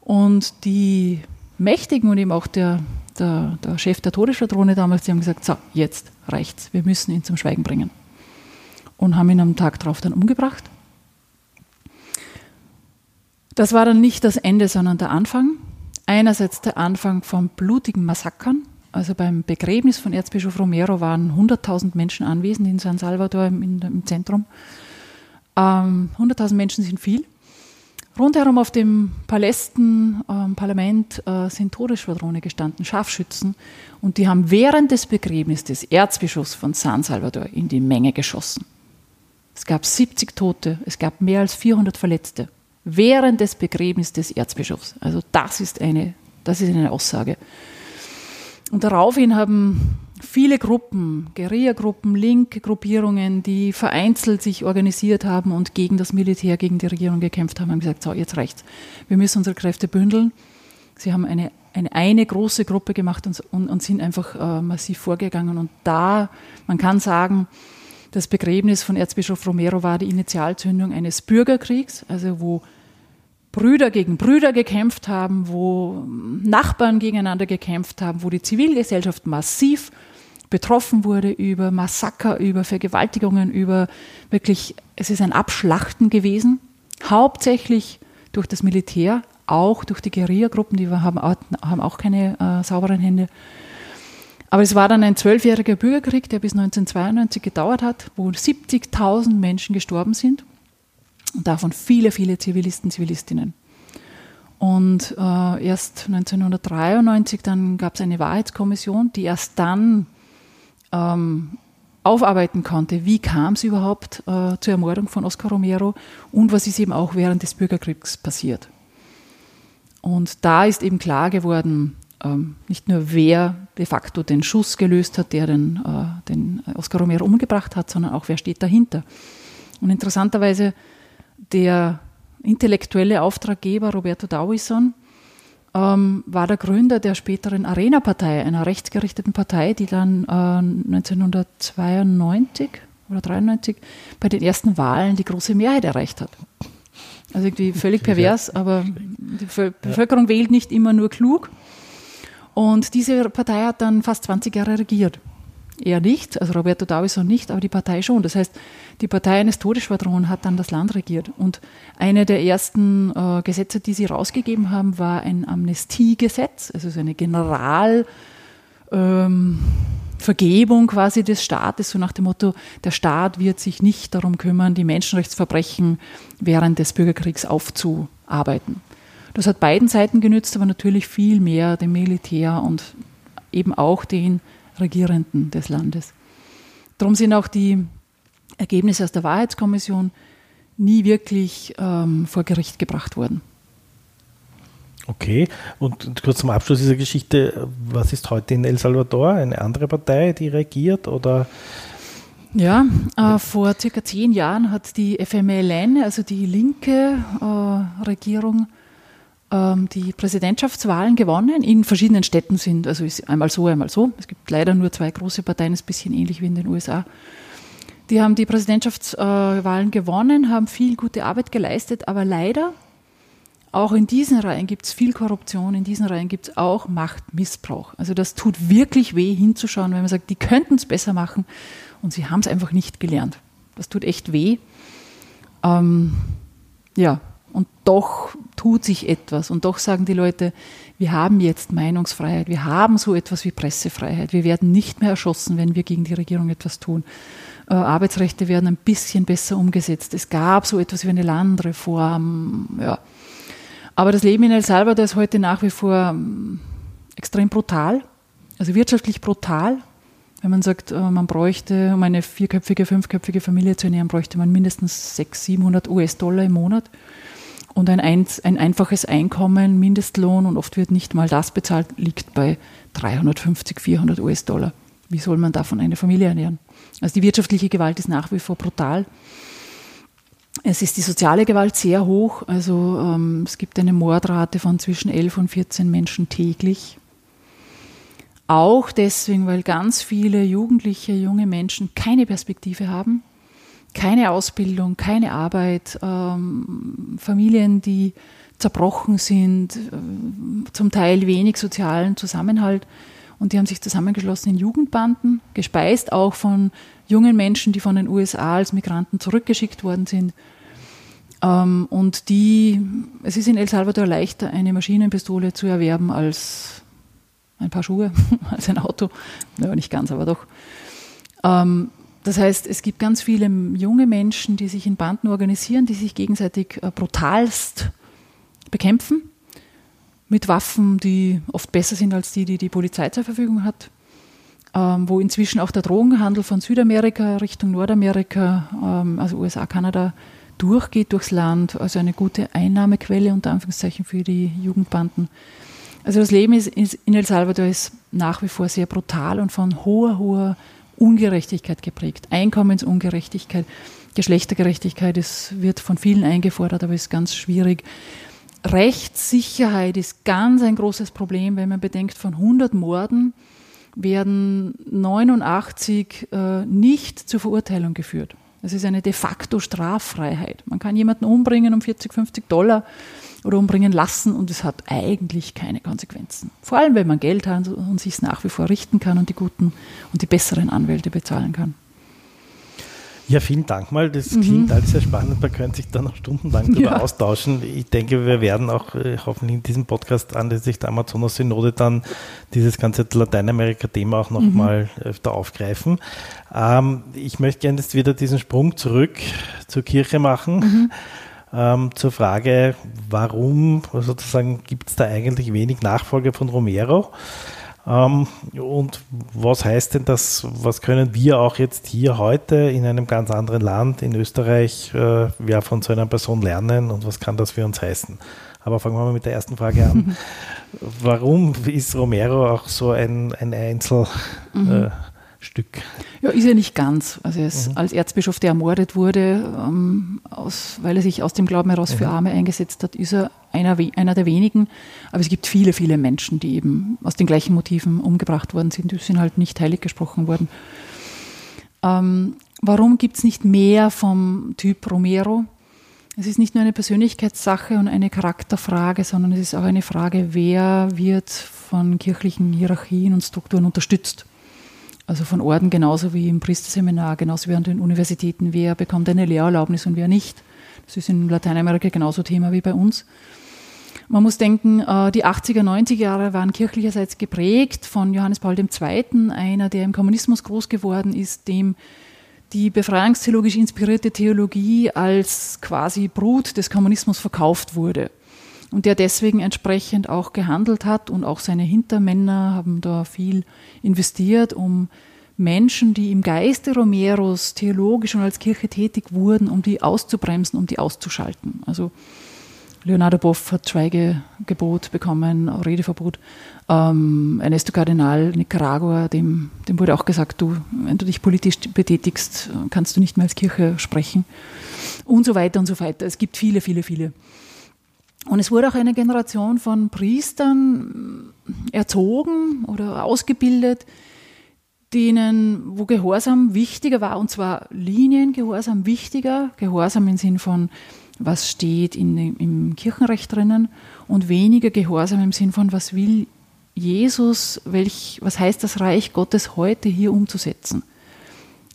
Und die Mächtigen und eben auch der, der, der Chef der Todesschwadrone damals, die haben gesagt, so, jetzt reicht's, wir müssen ihn zum Schweigen bringen. Und haben ihn am Tag darauf dann umgebracht. Das war dann nicht das Ende, sondern der Anfang. Einerseits der Anfang von blutigen Massakern. Also beim Begräbnis von Erzbischof Romero waren 100.000 Menschen anwesend in San Salvador im, im Zentrum. Ähm, 100.000 Menschen sind viel. Rundherum auf dem Palästen, ähm, Parlament äh, sind Todesschwadrone gestanden, Scharfschützen. Und die haben während des Begräbnisses des Erzbischofs von San Salvador in die Menge geschossen. Es gab 70 Tote, es gab mehr als 400 Verletzte während des Begräbnisses des Erzbischofs. Also das ist eine, das ist eine Aussage. Und daraufhin haben viele Gruppen, Guerilla-Gruppen, linke Gruppierungen, die vereinzelt sich organisiert haben und gegen das Militär, gegen die Regierung gekämpft haben, haben gesagt, so, jetzt reicht's. Wir müssen unsere Kräfte bündeln. Sie haben eine, eine, eine große Gruppe gemacht und, und, und sind einfach äh, massiv vorgegangen. Und da, man kann sagen, das Begräbnis von Erzbischof Romero war die Initialzündung eines Bürgerkriegs, also wo Brüder gegen Brüder gekämpft haben, wo Nachbarn gegeneinander gekämpft haben, wo die Zivilgesellschaft massiv betroffen wurde über Massaker, über Vergewaltigungen, über wirklich, es ist ein Abschlachten gewesen, hauptsächlich durch das Militär, auch durch die Guerilla-Gruppen, die haben, haben auch keine äh, sauberen Hände. Aber es war dann ein zwölfjähriger Bürgerkrieg, der bis 1992 gedauert hat, wo 70.000 Menschen gestorben sind und davon viele, viele Zivilisten, Zivilistinnen. Und äh, erst 1993 dann gab es eine Wahrheitskommission, die erst dann ähm, aufarbeiten konnte, wie kam es überhaupt äh, zur Ermordung von Oscar Romero und was ist eben auch während des Bürgerkriegs passiert. Und da ist eben klar geworden, ähm, nicht nur wer de facto den Schuss gelöst hat, der den, äh, den Oscar Romero umgebracht hat, sondern auch wer steht dahinter. Und interessanterweise der intellektuelle Auftraggeber Roberto Dawison ähm, war der Gründer der späteren Arena-Partei, einer rechtsgerichteten Partei, die dann äh, 1992 oder 93 bei den ersten Wahlen die große Mehrheit erreicht hat. Also irgendwie völlig pervers, aber die Bevölkerung ja. wählt nicht immer nur klug. Und diese Partei hat dann fast 20 Jahre regiert. Er nicht, also Roberto Davison nicht, aber die Partei schon. Das heißt, die Partei eines Todesschwadrons hat dann das Land regiert. Und eine der ersten äh, Gesetze, die sie rausgegeben haben, war ein Amnestiegesetz, also so eine Generalvergebung ähm, quasi des Staates, so nach dem Motto, der Staat wird sich nicht darum kümmern, die Menschenrechtsverbrechen während des Bürgerkriegs aufzuarbeiten. Das hat beiden Seiten genützt, aber natürlich viel mehr dem Militär und eben auch den Regierenden des Landes. Darum sind auch die Ergebnisse aus der Wahrheitskommission nie wirklich ähm, vor Gericht gebracht worden. Okay, und kurz zum Abschluss dieser Geschichte, was ist heute in El Salvador? Eine andere Partei, die regiert oder? Ja, äh, vor circa zehn Jahren hat die FMLN, also die linke äh, Regierung, die Präsidentschaftswahlen gewonnen. In verschiedenen Städten sind, also ist einmal so, einmal so. Es gibt leider nur zwei große Parteien, ist ein bisschen ähnlich wie in den USA. Die haben die Präsidentschaftswahlen gewonnen, haben viel gute Arbeit geleistet, aber leider auch in diesen Reihen gibt es viel Korruption, in diesen Reihen gibt es auch Machtmissbrauch. Also das tut wirklich weh hinzuschauen, wenn man sagt, die könnten es besser machen und sie haben es einfach nicht gelernt. Das tut echt weh. Ähm, ja, und doch tut sich etwas und doch sagen die Leute, wir haben jetzt Meinungsfreiheit, wir haben so etwas wie Pressefreiheit, wir werden nicht mehr erschossen, wenn wir gegen die Regierung etwas tun. Äh, Arbeitsrechte werden ein bisschen besser umgesetzt. Es gab so etwas wie eine Landreform. Ja. Aber das Leben in El Salvador ist heute nach wie vor ähm, extrem brutal, also wirtschaftlich brutal. Wenn man sagt, äh, man bräuchte, um eine vierköpfige, fünfköpfige Familie zu ernähren, bräuchte man mindestens 600, 700 US-Dollar im Monat und ein, ein, ein einfaches Einkommen, Mindestlohn und oft wird nicht mal das bezahlt, liegt bei 350, 400 US-Dollar. Wie soll man davon eine Familie ernähren? Also die wirtschaftliche Gewalt ist nach wie vor brutal. Es ist die soziale Gewalt sehr hoch. Also ähm, es gibt eine Mordrate von zwischen 11 und 14 Menschen täglich. Auch deswegen, weil ganz viele jugendliche, junge Menschen keine Perspektive haben keine Ausbildung, keine Arbeit, ähm, Familien, die zerbrochen sind, äh, zum Teil wenig sozialen Zusammenhalt. Und die haben sich zusammengeschlossen in Jugendbanden, gespeist auch von jungen Menschen, die von den USA als Migranten zurückgeschickt worden sind. Ähm, und die, es ist in El Salvador leichter, eine Maschinenpistole zu erwerben als ein paar Schuhe, als ein Auto. Naja, nicht ganz, aber doch. Ähm, das heißt, es gibt ganz viele junge Menschen, die sich in Banden organisieren, die sich gegenseitig äh, brutalst bekämpfen, mit Waffen, die oft besser sind als die, die die Polizei zur Verfügung hat, ähm, wo inzwischen auch der Drogenhandel von Südamerika Richtung Nordamerika, ähm, also USA, Kanada, durchgeht durchs Land, also eine gute Einnahmequelle unter Anführungszeichen für die Jugendbanden. Also das Leben in El Salvador ist nach wie vor sehr brutal und von hoher, hoher Ungerechtigkeit geprägt. Einkommensungerechtigkeit, Geschlechtergerechtigkeit, es wird von vielen eingefordert, aber ist ganz schwierig. Rechtssicherheit ist ganz ein großes Problem, wenn man bedenkt, von 100 Morden werden 89 äh, nicht zur Verurteilung geführt. Das ist eine de facto Straffreiheit. Man kann jemanden umbringen um 40, 50 Dollar oder umbringen lassen und es hat eigentlich keine Konsequenzen. Vor allem, wenn man Geld hat und sich es nach wie vor richten kann und die guten und die besseren Anwälte bezahlen kann. Ja, vielen Dank mal. Das mhm. klingt alles sehr spannend. Man könnte sich da noch stundenlang darüber ja. austauschen. Ich denke, wir werden auch äh, hoffentlich in diesem Podcast anlässlich der Amazonas-Synode dann dieses ganze Lateinamerika-Thema auch nochmal mhm. öfter aufgreifen. Ähm, ich möchte gerne jetzt wieder diesen Sprung zurück zur Kirche machen. Mhm ähm, zur Frage, warum sozusagen gibt es da eigentlich wenig Nachfolge von Romero? Ähm, und was heißt denn das, was können wir auch jetzt hier heute in einem ganz anderen Land, in Österreich, äh, ja, von so einer Person lernen und was kann das für uns heißen? Aber fangen wir mal mit der ersten Frage an. Warum ist Romero auch so ein, ein Einzelstück? Mhm. Äh, ja, ist er nicht ganz. Also er ist mhm. als Erzbischof, der ermordet wurde, ähm, aus, weil er sich aus dem Glauben heraus mhm. für Arme eingesetzt hat, ist er einer, einer der wenigen. Aber es gibt viele, viele Menschen, die eben aus den gleichen Motiven umgebracht worden sind. Die sind halt nicht heilig gesprochen worden. Ähm, warum gibt es nicht mehr vom Typ Romero? Es ist nicht nur eine Persönlichkeitssache und eine Charakterfrage, sondern es ist auch eine Frage, wer wird von kirchlichen Hierarchien und Strukturen unterstützt. Also von Orden genauso wie im Priesterseminar, genauso wie an den Universitäten, wer bekommt eine Lehrerlaubnis und wer nicht. Das ist in Lateinamerika genauso Thema wie bei uns. Man muss denken, äh, die 80er, 90er Jahre waren kirchlicherseits geprägt von Johannes Paul II., einer, der im Kommunismus groß geworden ist, dem die befreiungstheologisch inspirierte Theologie als quasi Brut des Kommunismus verkauft wurde und der deswegen entsprechend auch gehandelt hat und auch seine Hintermänner haben da viel investiert, um Menschen, die im Geiste Romeros theologisch und als Kirche tätig wurden, um die auszubremsen, um die auszuschalten. Also Leonardo Boff hat Schweigegebot bekommen, Redeverbot. Ähm, Ernesto Cardinal, Nicaragua, dem, dem wurde auch gesagt, du, wenn du dich politisch betätigst, kannst du nicht mehr als Kirche sprechen. Und so weiter und so weiter. Es gibt viele, viele, viele. Und es wurde auch eine Generation von Priestern erzogen oder ausgebildet, denen, wo Gehorsam wichtiger war, und zwar Liniengehorsam wichtiger, Gehorsam im Sinn von was steht in, im Kirchenrecht drinnen und weniger Gehorsam im Sinn von, was will Jesus, welch, was heißt das Reich Gottes heute hier umzusetzen.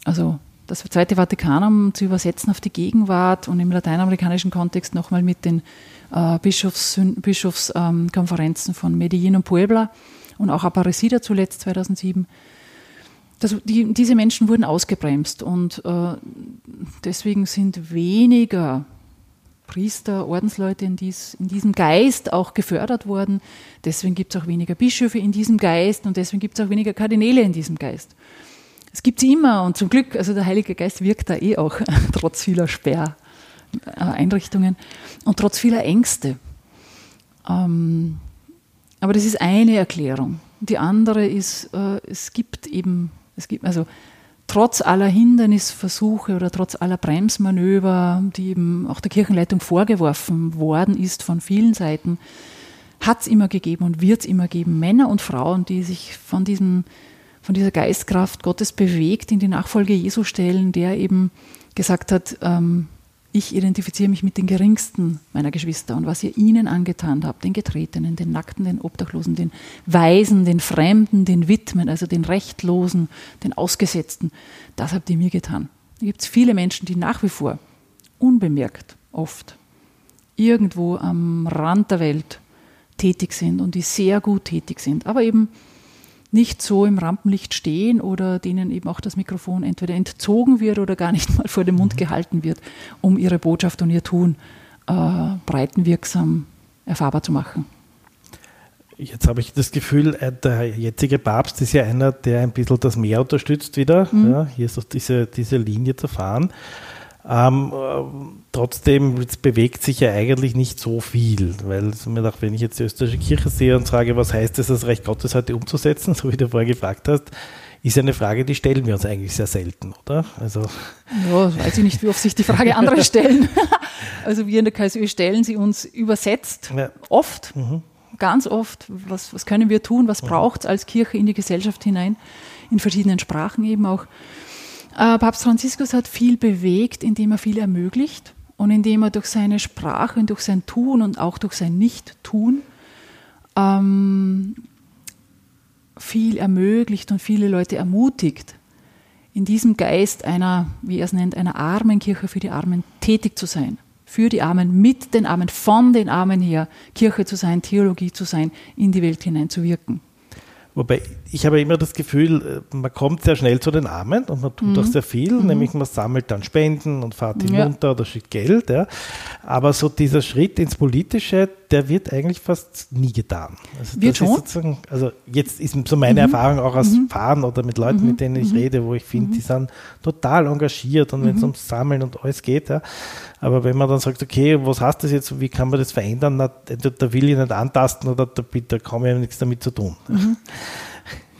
Also das Zweite Vatikanum zu übersetzen auf die Gegenwart und im lateinamerikanischen Kontext nochmal mit den äh, Bischofskonferenzen Bischofs, ähm, von Medellin und Puebla und auch Aparecida zuletzt 2007. Das, die, diese Menschen wurden ausgebremst und äh, deswegen sind weniger Priester, Ordensleute in, dies, in diesem Geist auch gefördert worden. Deswegen gibt es auch weniger Bischöfe in diesem Geist und deswegen gibt es auch weniger Kardinäle in diesem Geist. Es gibt sie immer und zum Glück, also der Heilige Geist wirkt da eh auch, trotz vieler Sperreinrichtungen und trotz vieler Ängste. Ähm, aber das ist eine Erklärung. Die andere ist, äh, es gibt eben, es gibt, also trotz aller Hindernisversuche oder trotz aller Bremsmanöver, die eben auch der Kirchenleitung vorgeworfen worden ist von vielen Seiten, hat es immer gegeben und wird es immer geben Männer und Frauen, die sich von diesem von dieser Geistkraft Gottes bewegt in die Nachfolge Jesu stellen, der eben gesagt hat, ähm, ich identifiziere mich mit den geringsten meiner Geschwister und was ihr ihnen angetan habt, den Getretenen, den Nackten, den Obdachlosen, den Weisen, den Fremden, den Witwen, also den Rechtlosen, den Ausgesetzten, das habt ihr mir getan. Da gibt es viele Menschen, die nach wie vor unbemerkt oft irgendwo am Rand der Welt tätig sind und die sehr gut tätig sind, aber eben nicht so im Rampenlicht stehen oder denen eben auch das Mikrofon entweder entzogen wird oder gar nicht mal vor den Mund mhm. gehalten wird, um ihre Botschaft und ihr Tun äh, breitenwirksam erfahrbar zu machen. Jetzt habe ich das Gefühl, äh, der jetzige Papst ist ja einer, der ein bisschen das Meer unterstützt wieder. Mhm. Ja, hier ist auch diese, diese Linie zu fahren. Ähm, äh, trotzdem bewegt sich ja eigentlich nicht so viel, weil mir dachte, wenn ich jetzt die österreichische Kirche sehe und frage, was heißt es, das Recht Gottes heute umzusetzen, so wie du vorher gefragt hast, ist eine Frage, die stellen wir uns eigentlich sehr selten, oder? Also ja, weiß ich nicht, wie oft sich die Frage andere stellen. also wir in der KSÖ stellen sie uns übersetzt, ja. oft, mhm. ganz oft. Was, was können wir tun? Was mhm. braucht es als Kirche in die Gesellschaft hinein? In verschiedenen Sprachen eben auch. Äh, Papst Franziskus hat viel bewegt, indem er viel ermöglicht und indem er durch seine Sprache und durch sein Tun und auch durch sein Nicht-Tun ähm, viel ermöglicht und viele Leute ermutigt, in diesem Geist einer, wie er es nennt, einer armen Kirche für die Armen tätig zu sein. Für die Armen, mit den Armen, von den Armen her, Kirche zu sein, Theologie zu sein, in die Welt hinein zu wirken. Wobei ich habe immer das Gefühl, äh, man kommt sehr schnell zu den Armen und man tut mhm. auch sehr viel, mhm. nämlich man sammelt dann Spenden und fährt hinunter ja. oder schickt Geld. Ja. Aber so dieser Schritt ins Politische, der wird eigentlich fast nie getan. Also wird schon? also jetzt ist so meine mhm. Erfahrung auch aus mhm. Fahren oder mit Leuten, mhm. mit denen ich mhm. rede, wo ich finde, die mhm. sind total engagiert und wenn es mhm. ums Sammeln und alles geht, ja. Aber wenn man dann sagt, okay, was heißt das jetzt, wie kann man das verändern, na, da will ich nicht antasten oder da, da komme ich nichts damit zu tun.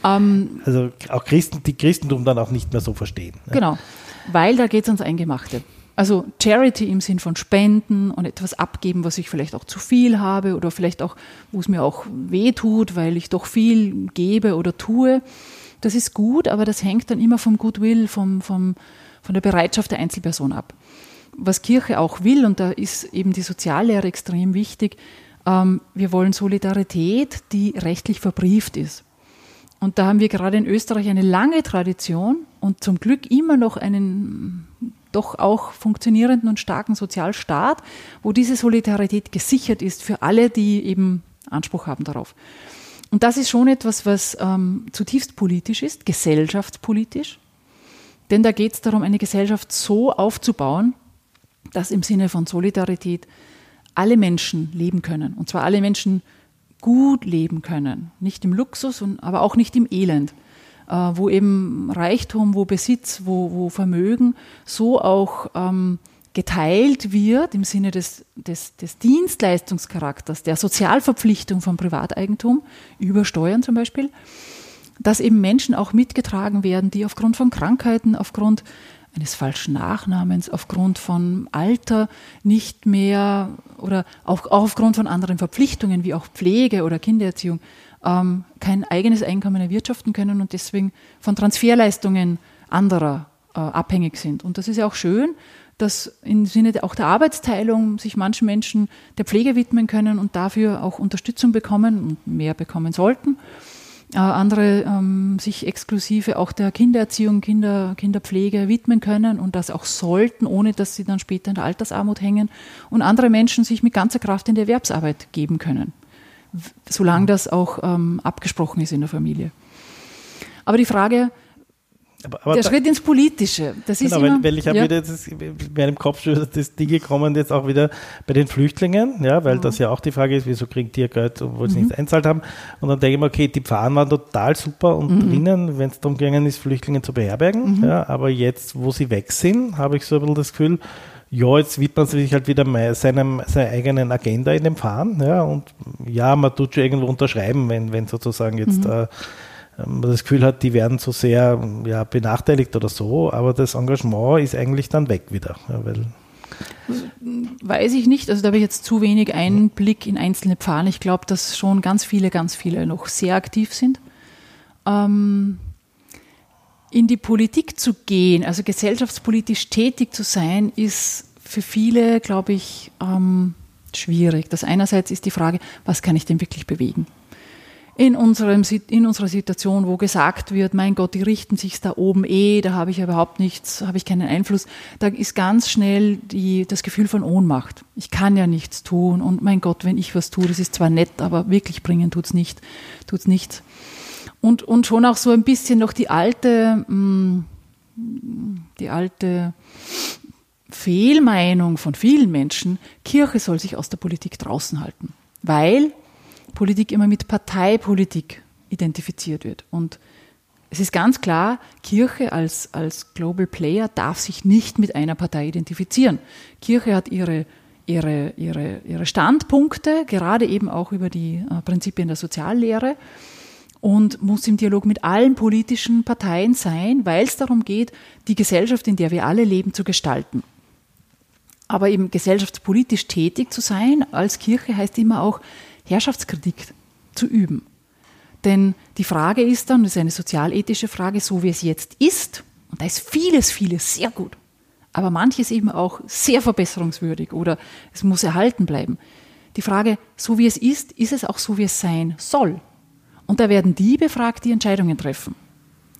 Ähm, also auch Christen, die Christentum dann auch nicht mehr so verstehen. Ja. Genau, weil da geht es ans Eingemachte. Also Charity im Sinn von Spenden und etwas abgeben, was ich vielleicht auch zu viel habe oder vielleicht auch, wo es mir auch weh tut, weil ich doch viel gebe oder tue. Das ist gut, aber das hängt dann immer vom Goodwill, vom, vom, von der Bereitschaft der Einzelperson ab. Was Kirche auch will, und da ist eben die Soziallehre extrem wichtig, ähm, wir wollen Solidarität, die rechtlich verbrieft ist. Und da haben wir gerade in Österreich eine lange Tradition und zum Glück immer noch einen doch auch funktionierenden und starken Sozialstaat, wo diese Solidarität gesichert ist für alle, die eben Anspruch haben darauf. Und das ist schon etwas, was ähm, zutiefst politisch ist, gesellschaftspolitisch. Denn da geht es darum, eine Gesellschaft so aufzubauen, dass im Sinne von Solidarität alle Menschen leben können. Und zwar alle Menschen gut leben können. Nicht im Luxus, und, aber auch nicht im Elend. Äh, wo eben Reichtum, wo Besitz, wo, wo Vermögen so auch ähm, geteilt wird im Sinne des, des, des, Dienstleistungscharakters, der Sozialverpflichtung von Privateigentum über Steuern zum Beispiel, dass eben Menschen auch mitgetragen werden, die aufgrund von Krankheiten, aufgrund eines falschen Nachnamens, aufgrund von Alter nicht mehr oder auch, aufgrund von anderen Verpflichtungen wie auch Pflege oder Kindererziehung ähm, kein eigenes Einkommen erwirtschaften können und deswegen von Transferleistungen anderer äh, abhängig sind. Und das ist ja auch schön, dass im Sinne auch der Arbeitsteilung sich manche Menschen der Pflege widmen können und dafür auch Unterstützung bekommen und mehr bekommen sollten. Äh, andere ähm, sich exklusive auch der Kindererziehung, Kinder, Kinderpflege widmen können und das auch sollten, ohne dass sie dann später in der Altersarmut hängen. Und andere Menschen sich mit ganzer Kraft in die Erwerbsarbeit geben können solange das auch ähm, abgesprochen ist in der Familie. Aber die Frage, aber, aber der da, Schritt ins Politische, das genau, ist immer, weil, weil ich habe ja. wieder das, mir im Kopf schon das Ding gekommen, jetzt auch wieder bei den Flüchtlingen, ja, weil mhm. das ja auch die Frage ist, wieso kriegen die Geld, obwohl sie mhm. nichts einzahlt haben. Und dann denke ich mir, okay, die Pfaden waren total super und mhm. drinnen, wenn es darum gegangen ist, Flüchtlinge zu beherbergen, mhm. ja, aber jetzt, wo sie weg sind, habe ich so ein bisschen das Gefühl, ja, jetzt widmet man sich halt wieder seinem, seiner eigenen Agenda in dem Fahren. Ja, und ja, man tut schon irgendwo unterschreiben, wenn, wenn sozusagen jetzt mhm. äh, man das Gefühl hat, die werden zu sehr ja, benachteiligt oder so, aber das Engagement ist eigentlich dann weg wieder. Ja, weil Weiß ich nicht, also da habe ich jetzt zu wenig Einblick in einzelne Pfaden. Ich glaube, dass schon ganz viele, ganz viele noch sehr aktiv sind. Ähm, in die Politik zu gehen, also gesellschaftspolitisch tätig zu sein, ist für viele, glaube ich, ähm, schwierig. Das einerseits ist die Frage, was kann ich denn wirklich bewegen? In, unserem, in unserer Situation, wo gesagt wird, mein Gott, die richten sich da oben eh, da habe ich überhaupt nichts, habe ich keinen Einfluss, da ist ganz schnell die, das Gefühl von Ohnmacht. Ich kann ja nichts tun und mein Gott, wenn ich was tue, das ist zwar nett, aber wirklich bringen tut's nicht, tut's nichts und, und schon auch so ein bisschen noch die alte, mm, die alte Fehlmeinung von vielen Menschen, Kirche soll sich aus der Politik draußen halten, weil Politik immer mit Parteipolitik identifiziert wird. Und es ist ganz klar, Kirche als, als Global Player darf sich nicht mit einer Partei identifizieren. Kirche hat ihre, ihre, ihre, ihre Standpunkte, gerade eben auch über die äh, Prinzipien der Soziallehre und muss im Dialog mit allen politischen Parteien sein, weil es darum geht, die Gesellschaft, in der wir alle leben, zu gestalten. Aber eben gesellschaftspolitisch tätig zu sein als Kirche heißt immer auch Herrschaftskritik zu üben. Denn die Frage ist dann, das ist eine sozialethische Frage, so wie es jetzt ist, und da ist vieles, vieles sehr gut, aber manches eben auch sehr verbesserungswürdig oder es muss erhalten bleiben. Die Frage, so wie es ist, ist es auch so, wie es sein soll. Und da werden die befragt, die Entscheidungen treffen.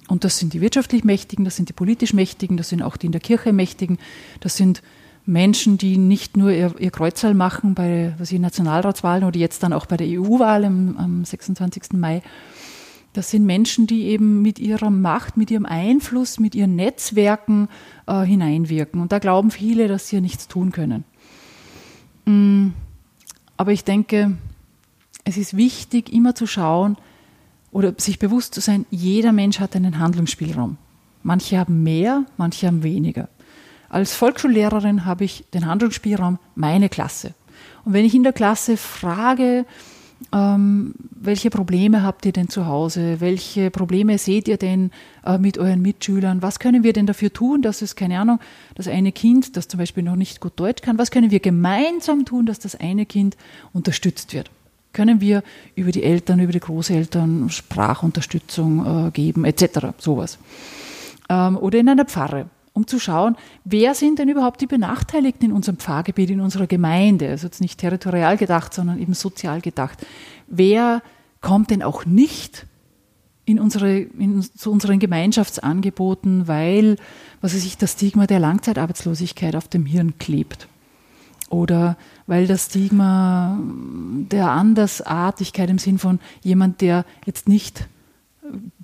Und das sind die wirtschaftlich Mächtigen, das sind die politisch Mächtigen, das sind auch die in der Kirche Mächtigen, das sind Menschen, die nicht nur ihr, ihr Kreuzwahl machen bei was ich, Nationalratswahlen oder jetzt dann auch bei der EU-Wahl am, am 26. Mai. Das sind Menschen, die eben mit ihrer Macht, mit ihrem Einfluss, mit ihren Netzwerken äh, hineinwirken. Und da glauben viele, dass sie ja nichts tun können. Mm, Aber ich denke, es ist wichtig, immer zu schauen oder sich bewusst zu sein, jeder Mensch hat einen Handlungsspielraum. Manche haben mehr, manche haben weniger. Als Volksschullehrerin habe ich den Handlungsspielraum meine Klasse. Und wenn ich in der Klasse frage, ähm, welche Probleme habt ihr denn zu Hause? Welche Probleme seht ihr denn äh, mit euren Mitschülern? Was können wir denn dafür tun, dass es, keine Ahnung, das eine Kind, das zum Beispiel noch nicht gut Deutsch kann, was können wir gemeinsam tun, dass das eine Kind unterstützt wird? Können wir über die Eltern, über die Großeltern Sprachunterstützung äh, geben, etc., sowas. Ähm, oder in einer Pfarre um zu schauen, wer sind denn überhaupt die Benachteiligten in unserem Pfarrgebiet, in unserer Gemeinde. Also jetzt nicht territorial gedacht, sondern eben sozial gedacht. Wer kommt denn auch nicht in unsere, in, zu unseren Gemeinschaftsangeboten, weil, was weiß ich, das Stigma der Langzeitarbeitslosigkeit auf dem Hirn klebt. Oder weil das Stigma der Andersartigkeit im Sinn von jemand, der jetzt nicht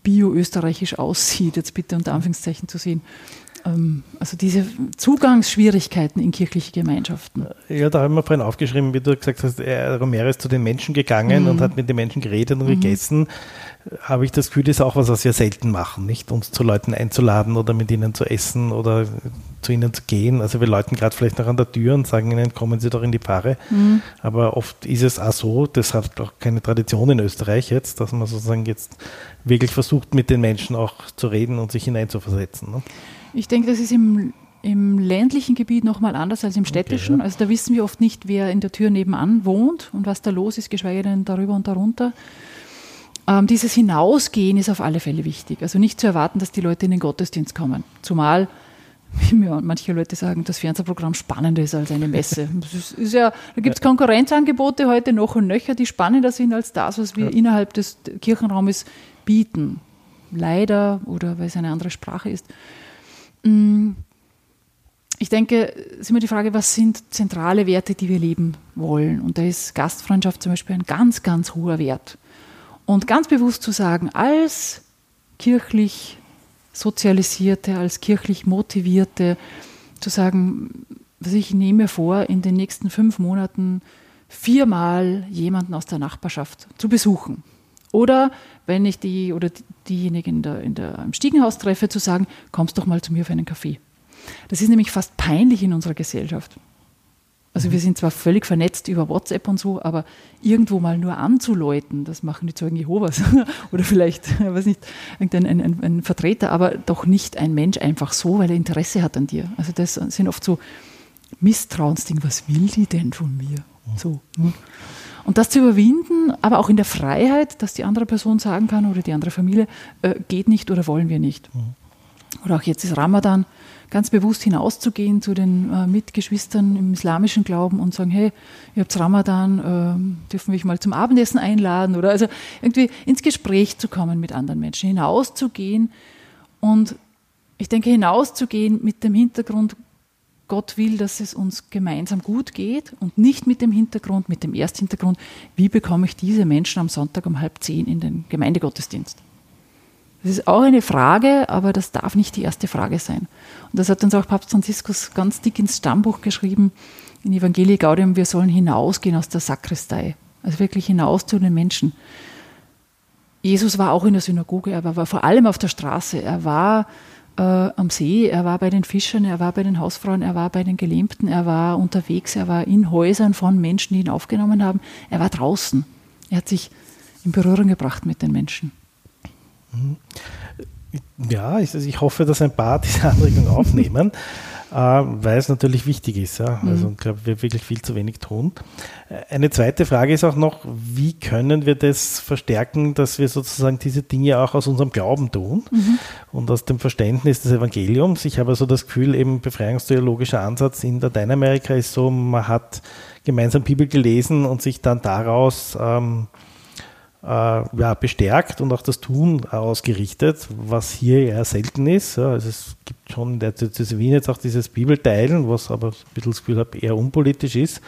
bio-österreichisch aussieht, jetzt bitte unter Anführungszeichen zu sehen, also diese Zugangsschwierigkeiten in kirchliche Gemeinschaften. Ja, da haben wir vorhin aufgeschrieben, wie du gesagt hast, Romero ist zu den Menschen gegangen mhm. und hat mit den Menschen geredet und mhm. gegessen. Habe ich das Gefühl, das ist auch was, was wir selten machen, nicht uns zu Leuten einzuladen oder mit ihnen zu essen oder zu ihnen zu gehen. Also wir läuten gerade vielleicht noch an der Tür und sagen ihnen, kommen Sie doch in die Pfarre. Mhm. Aber oft ist es auch so, das hat auch keine Tradition in Österreich jetzt, dass man sozusagen jetzt wirklich versucht, mit den Menschen auch zu reden und sich hineinzuversetzen. Ne? Ich denke, das ist im, im ländlichen Gebiet nochmal anders als im städtischen. Okay, ja. Also da wissen wir oft nicht, wer in der Tür nebenan wohnt und was da los ist, geschweige denn darüber und darunter. Ähm, dieses Hinausgehen ist auf alle Fälle wichtig. Also nicht zu erwarten, dass die Leute in den Gottesdienst kommen. Zumal ja, manche Leute sagen, das Fernsehprogramm spannender ist als eine Messe. Ja, da gibt es Konkurrenzangebote heute noch und nöcher, die spannender sind als das, was wir ja. innerhalb des Kirchenraumes bieten. Leider oder weil es eine andere Sprache ist. Mm, ich denke, es ist immer die Frage, was sind zentrale Werte, die wir leben wollen? Und da ist Gastfreundschaft zum Beispiel ein ganz, ganz hoher Wert. Und ganz bewusst zu sagen, als kirchlich sozialisierte, als kirchlich motivierte, zu sagen, was ich nehme vor, in den nächsten fünf Monaten viermal jemanden aus der Nachbarschaft zu besuchen. Oder wenn ich die oder diejenigen in der, in der, im Stiegenhaus treffe, zu sagen, kommst doch mal zu mir auf einen Kaffee. Das ist nämlich fast peinlich in unserer Gesellschaft. Also wir sind zwar völlig vernetzt über WhatsApp und so, aber irgendwo mal nur anzuläuten, das machen die Zeugen Jehovas oder vielleicht, weiß nicht, irgendein ein, ein, ein, Vertreter, aber doch nicht ein Mensch einfach so, weil er Interesse hat an dir. Also das sind oft so Misstrauensdinge, was will die denn von mir? So. Hm. Und das zu überwinden, aber auch in der Freiheit, dass die andere Person sagen kann oder die andere Familie, äh, geht nicht oder wollen wir nicht. Mhm. Oder auch jetzt ist Ramadan, ganz bewusst hinauszugehen zu den äh, Mitgeschwistern im islamischen Glauben und sagen, hey, ihr habt Ramadan, äh, dürfen wir euch mal zum Abendessen einladen oder also irgendwie ins Gespräch zu kommen mit anderen Menschen, hinauszugehen und ich denke, hinauszugehen mit dem Hintergrund, Gott will, dass es uns gemeinsam gut geht und nicht mit dem Hintergrund, mit dem Ersthintergrund, wie bekomme ich diese Menschen am Sonntag um halb zehn in den Gemeindegottesdienst? Das ist auch eine Frage, aber das darf nicht die erste Frage sein. Und das hat uns auch Papst Franziskus ganz dick ins Stammbuch geschrieben, in Evangelii Gaudium, wir sollen hinausgehen aus der Sakristei, also wirklich hinaus zu den Menschen. Jesus war auch in der Synagoge, er war vor allem auf der Straße, er war äh, am See, er war bei den Fischern, er war bei den Hausfrauen, er war bei den Gelähmten, er war unterwegs, er war in Häusern von Menschen, die ihn aufgenommen haben, er war draußen. Er hat sich in Berührung gebracht mit den Menschen. Mhm. Ja, ich, ich hoffe, dass ein paar diese Anregung aufnehmen. äh, weil es natürlich wichtig ist. Ja? Also mhm. ich glaube, wir wirklich viel zu wenig tun. Äh, eine zweite Frage ist auch noch, wie können wir das verstärken, dass wir sozusagen diese Dinge auch aus unserem Glauben tun mhm. und aus dem Verständnis des Evangeliums. Ich habe also das Gefühl, eben befreiungstheologischer Ansatz in Lateinamerika ist so, man hat gemeinsam Bibel gelesen und sich dann daraus ähm, äh, ja, bestärkt und auch das Tun ausgerichtet, was hier eher selten ist. Also es gibt schon in der Diözese Wien jetzt auch dieses Bibelteilen, was aber ein bisschen das Gefühl habe, eher unpolitisch ist.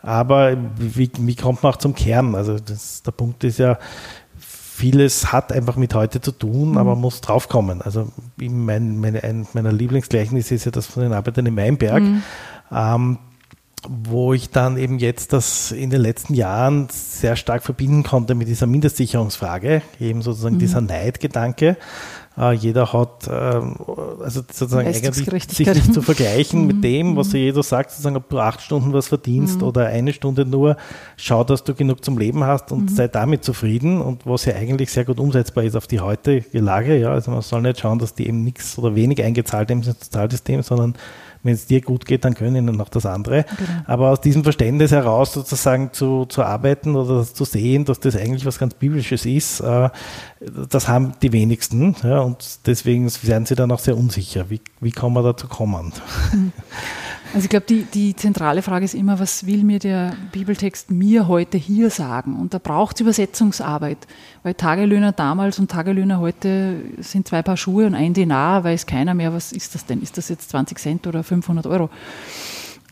Aber wie, wie kommt man auch zum Kern? Also das, der Punkt ist ja, vieles hat einfach mit heute zu tun, mhm. aber muss draufkommen. Also mein, meine, ein meiner Lieblingsgleichnisse ist ja das von den Arbeitern im Weinberg. Mhm. Ähm, wo ich dann eben jetzt das in den letzten Jahren sehr stark verbinden konnte mit dieser Mindestsicherungsfrage, eben sozusagen mhm. dieser Neidgedanke. Äh, jeder hat, äh, also sozusagen eigentlich sich nicht zu vergleichen mit mhm. dem, was mhm. jeder sagt, sozusagen, ob du acht Stunden was verdienst mhm. oder eine Stunde nur, schau, dass du genug zum Leben hast und mhm. sei damit zufrieden und was ja eigentlich sehr gut umsetzbar ist auf die heutige Lage. Ja, also man soll nicht schauen, dass die eben nichts oder wenig eingezahlt haben ins Sozialsystem, sondern wenn es dir gut geht, dann können ihnen noch das andere. Genau. Aber aus diesem Verständnis heraus sozusagen zu, zu arbeiten oder zu sehen, dass das eigentlich was ganz Biblisches ist, äh, das haben die wenigsten. Ja, und deswegen werden sie dann auch sehr unsicher. Wie, wie kann man dazu kommen? Mhm. Also ich glaube, die, die zentrale Frage ist immer, was will mir der Bibeltext mir heute hier sagen? Und da braucht es Übersetzungsarbeit, weil Tagelöhner damals und Tagelöhner heute sind zwei Paar Schuhe und ein Dinar, weiß keiner mehr, was ist das denn? Ist das jetzt 20 Cent oder 500 Euro?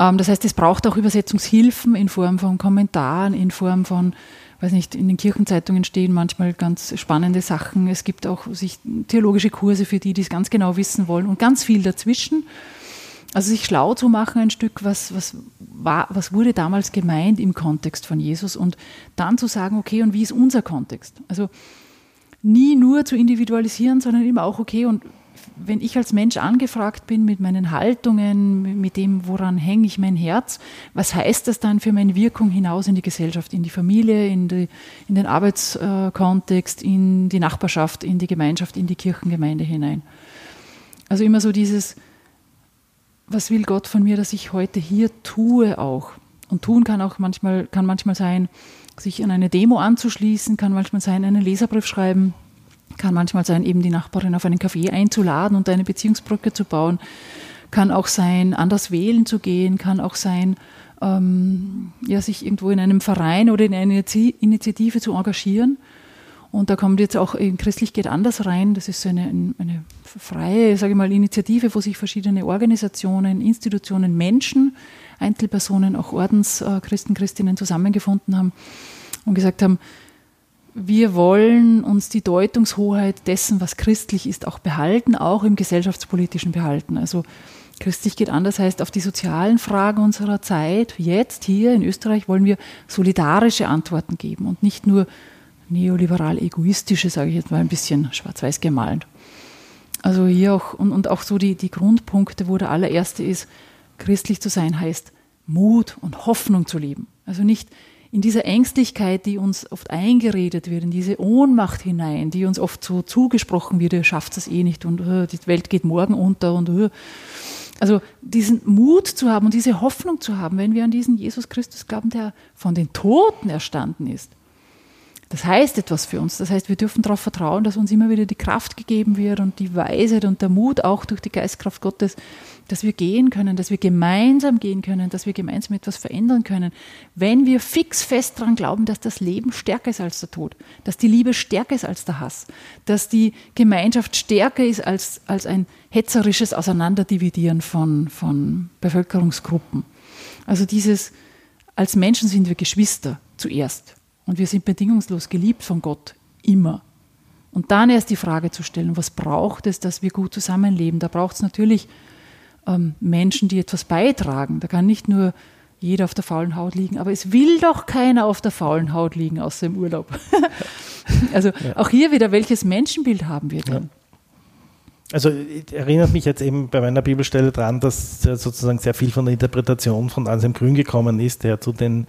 Ähm, das heißt, es braucht auch Übersetzungshilfen in Form von Kommentaren, in Form von weiß nicht, in den Kirchenzeitungen stehen manchmal ganz spannende Sachen. Es gibt auch sich theologische Kurse für die, die es ganz genau wissen wollen und ganz viel dazwischen. Also sich schlau zu machen ein Stück, was, was, war, was wurde damals gemeint im Kontext von Jesus und dann zu sagen, okay, und wie ist unser Kontext? Also nie nur zu individualisieren, sondern immer auch, okay, und wenn ich als Mensch angefragt bin mit meinen Haltungen, mit dem, woran hänge ich mein Herz, was heißt das dann für meine Wirkung hinaus in die Gesellschaft, in die Familie, in, die, in den Arbeitskontext, in die Nachbarschaft, in die Gemeinschaft, in die Kirchengemeinde hinein? Also immer so dieses, was will Gott von mir, dass ich heute hier tue auch. Und tun kann auch manchmal, kann manchmal sein, sich an eine Demo anzuschließen, kann manchmal sein, einen Leserbrief schreiben, kann manchmal sein, eben die Nachbarin auf einen Café einzuladen und eine Beziehungsbrücke zu bauen, kann auch sein, anders wählen zu gehen, kann auch sein, ähm, ja, sich irgendwo in einem Verein oder in einer Initiative zu engagieren. Und da kommt jetzt auch in Christlich geht anders rein. Das ist so eine, eine freie, sage ich mal, Initiative, wo sich verschiedene Organisationen, Institutionen, Menschen, Einzelpersonen, auch Ordenschristen, Christinnen zusammengefunden haben und gesagt haben, wir wollen uns die Deutungshoheit dessen, was christlich ist, auch behalten, auch im gesellschaftspolitischen behalten. Also christlich geht anders heißt, auf die sozialen Fragen unserer Zeit, jetzt hier in Österreich, wollen wir solidarische Antworten geben und nicht nur neoliberal egoistische, sage ich jetzt mal ein bisschen schwarz-weiß gemalt. Also hier auch, und, und auch so die, die Grundpunkte, wo der allererste ist, christlich zu sein heißt, Mut und Hoffnung zu leben. Also nicht in dieser Ängstlichkeit, die uns oft eingeredet wird, in diese Ohnmacht hinein, die uns oft so zugesprochen wird, ihr schafft es eh nicht und uh, die Welt geht morgen unter und uh. also diesen Mut zu haben und diese Hoffnung zu haben, wenn wir an diesen Jesus Christus glauben, der von den Toten erstanden ist, das heißt etwas für uns. Das heißt, wir dürfen darauf vertrauen, dass uns immer wieder die Kraft gegeben wird und die Weisheit und der Mut auch durch die Geistkraft Gottes, dass wir gehen können, dass wir gemeinsam gehen können, dass wir gemeinsam etwas verändern können. Wenn wir fix fest daran glauben, dass das Leben stärker ist als der Tod, dass die Liebe stärker ist als der Hass, dass die Gemeinschaft stärker ist als, als ein hetzerisches Auseinanderdividieren von, von Bevölkerungsgruppen. Also dieses, als Menschen sind wir Geschwister zuerst. Und wir sind bedingungslos geliebt von Gott, immer. Und dann erst die Frage zu stellen, was braucht es, dass wir gut zusammenleben? Da braucht es natürlich ähm, Menschen, die etwas beitragen. Da kann nicht nur jeder auf der faulen Haut liegen, aber es will doch keiner auf der faulen Haut liegen, außer im Urlaub. also ja. auch hier wieder, welches Menschenbild haben wir denn? Ja. Also erinnert mich jetzt eben bei meiner Bibelstelle dran, dass sozusagen sehr viel von der Interpretation von Anselm Grün gekommen ist, der zu den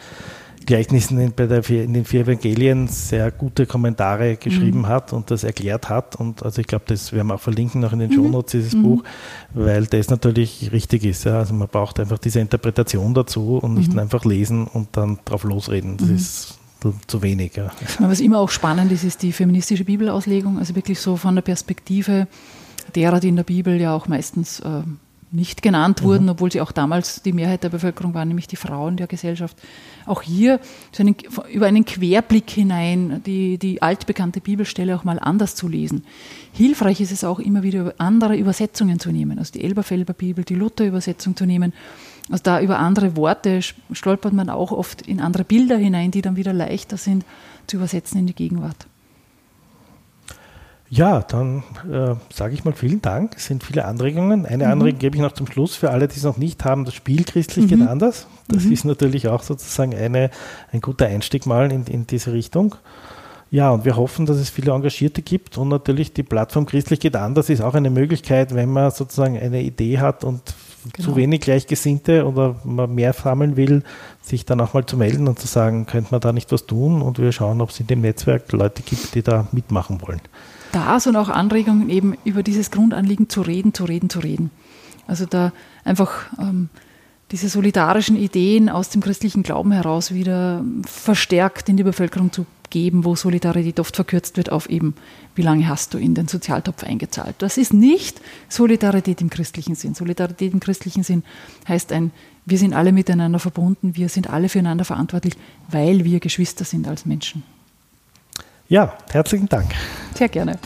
Gleichnissen in, bei der, in den vier Evangelien sehr gute Kommentare geschrieben mhm. hat und das erklärt hat. Und also ich glaube, das werden wir auch verlinken noch in den mhm. Shownotes, dieses mhm. Buch, weil das natürlich richtig ist. Ja. Also man braucht einfach diese Interpretation dazu und nicht mhm. einfach lesen und dann drauf losreden. Das mhm. ist zu wenig. Ja. Was immer auch spannend ist, ist die feministische Bibelauslegung, also wirklich so von der Perspektive derer, die in der Bibel ja auch meistens äh, nicht genannt wurden, mhm. obwohl sie auch damals die Mehrheit der Bevölkerung waren, nämlich die Frauen der Gesellschaft. Auch hier so einen, über einen Querblick hinein die, die altbekannte Bibelstelle auch mal anders zu lesen. Hilfreich ist es auch immer wieder andere Übersetzungen zu nehmen, also die Elberfelder Bibel, die Luther-Übersetzung zu nehmen. Also da über andere Worte stolpert man auch oft in andere Bilder hinein, die dann wieder leichter sind zu übersetzen in die Gegenwart. Ja, dann äh, sage ich mal vielen Dank. Es sind viele Anregungen. Eine mhm. Anregung gebe ich noch zum Schluss für alle, die es noch nicht haben. Das Spiel Christlich mhm. geht anders. Das mhm. ist natürlich auch sozusagen eine, ein guter Einstieg mal in, in diese Richtung. Ja, und wir hoffen, dass es viele Engagierte gibt und natürlich die Plattform Christlich geht anders ist auch eine Möglichkeit, wenn man sozusagen eine Idee hat und genau. zu wenig Gleichgesinnte oder man mehr sammeln will, sich dann auch mal zu melden und zu sagen, könnte man da nicht was tun und wir schauen, ob es in dem Netzwerk Leute gibt, die da mitmachen wollen das und auch Anregungen, eben über dieses Grundanliegen zu reden, zu reden, zu reden. Also da einfach ähm, diese solidarischen Ideen aus dem christlichen Glauben heraus wieder verstärkt in die Bevölkerung zu geben, wo Solidarität oft verkürzt wird auf eben, wie lange hast du in den Sozialtopf eingezahlt. Das ist nicht Solidarität im christlichen Sinn. Solidarität im christlichen Sinn heißt ein, wir sind alle miteinander verbunden, wir sind alle füreinander verantwortlich, weil wir Geschwister sind als Menschen. Ja, herzlichen Dank. Sehr gerne.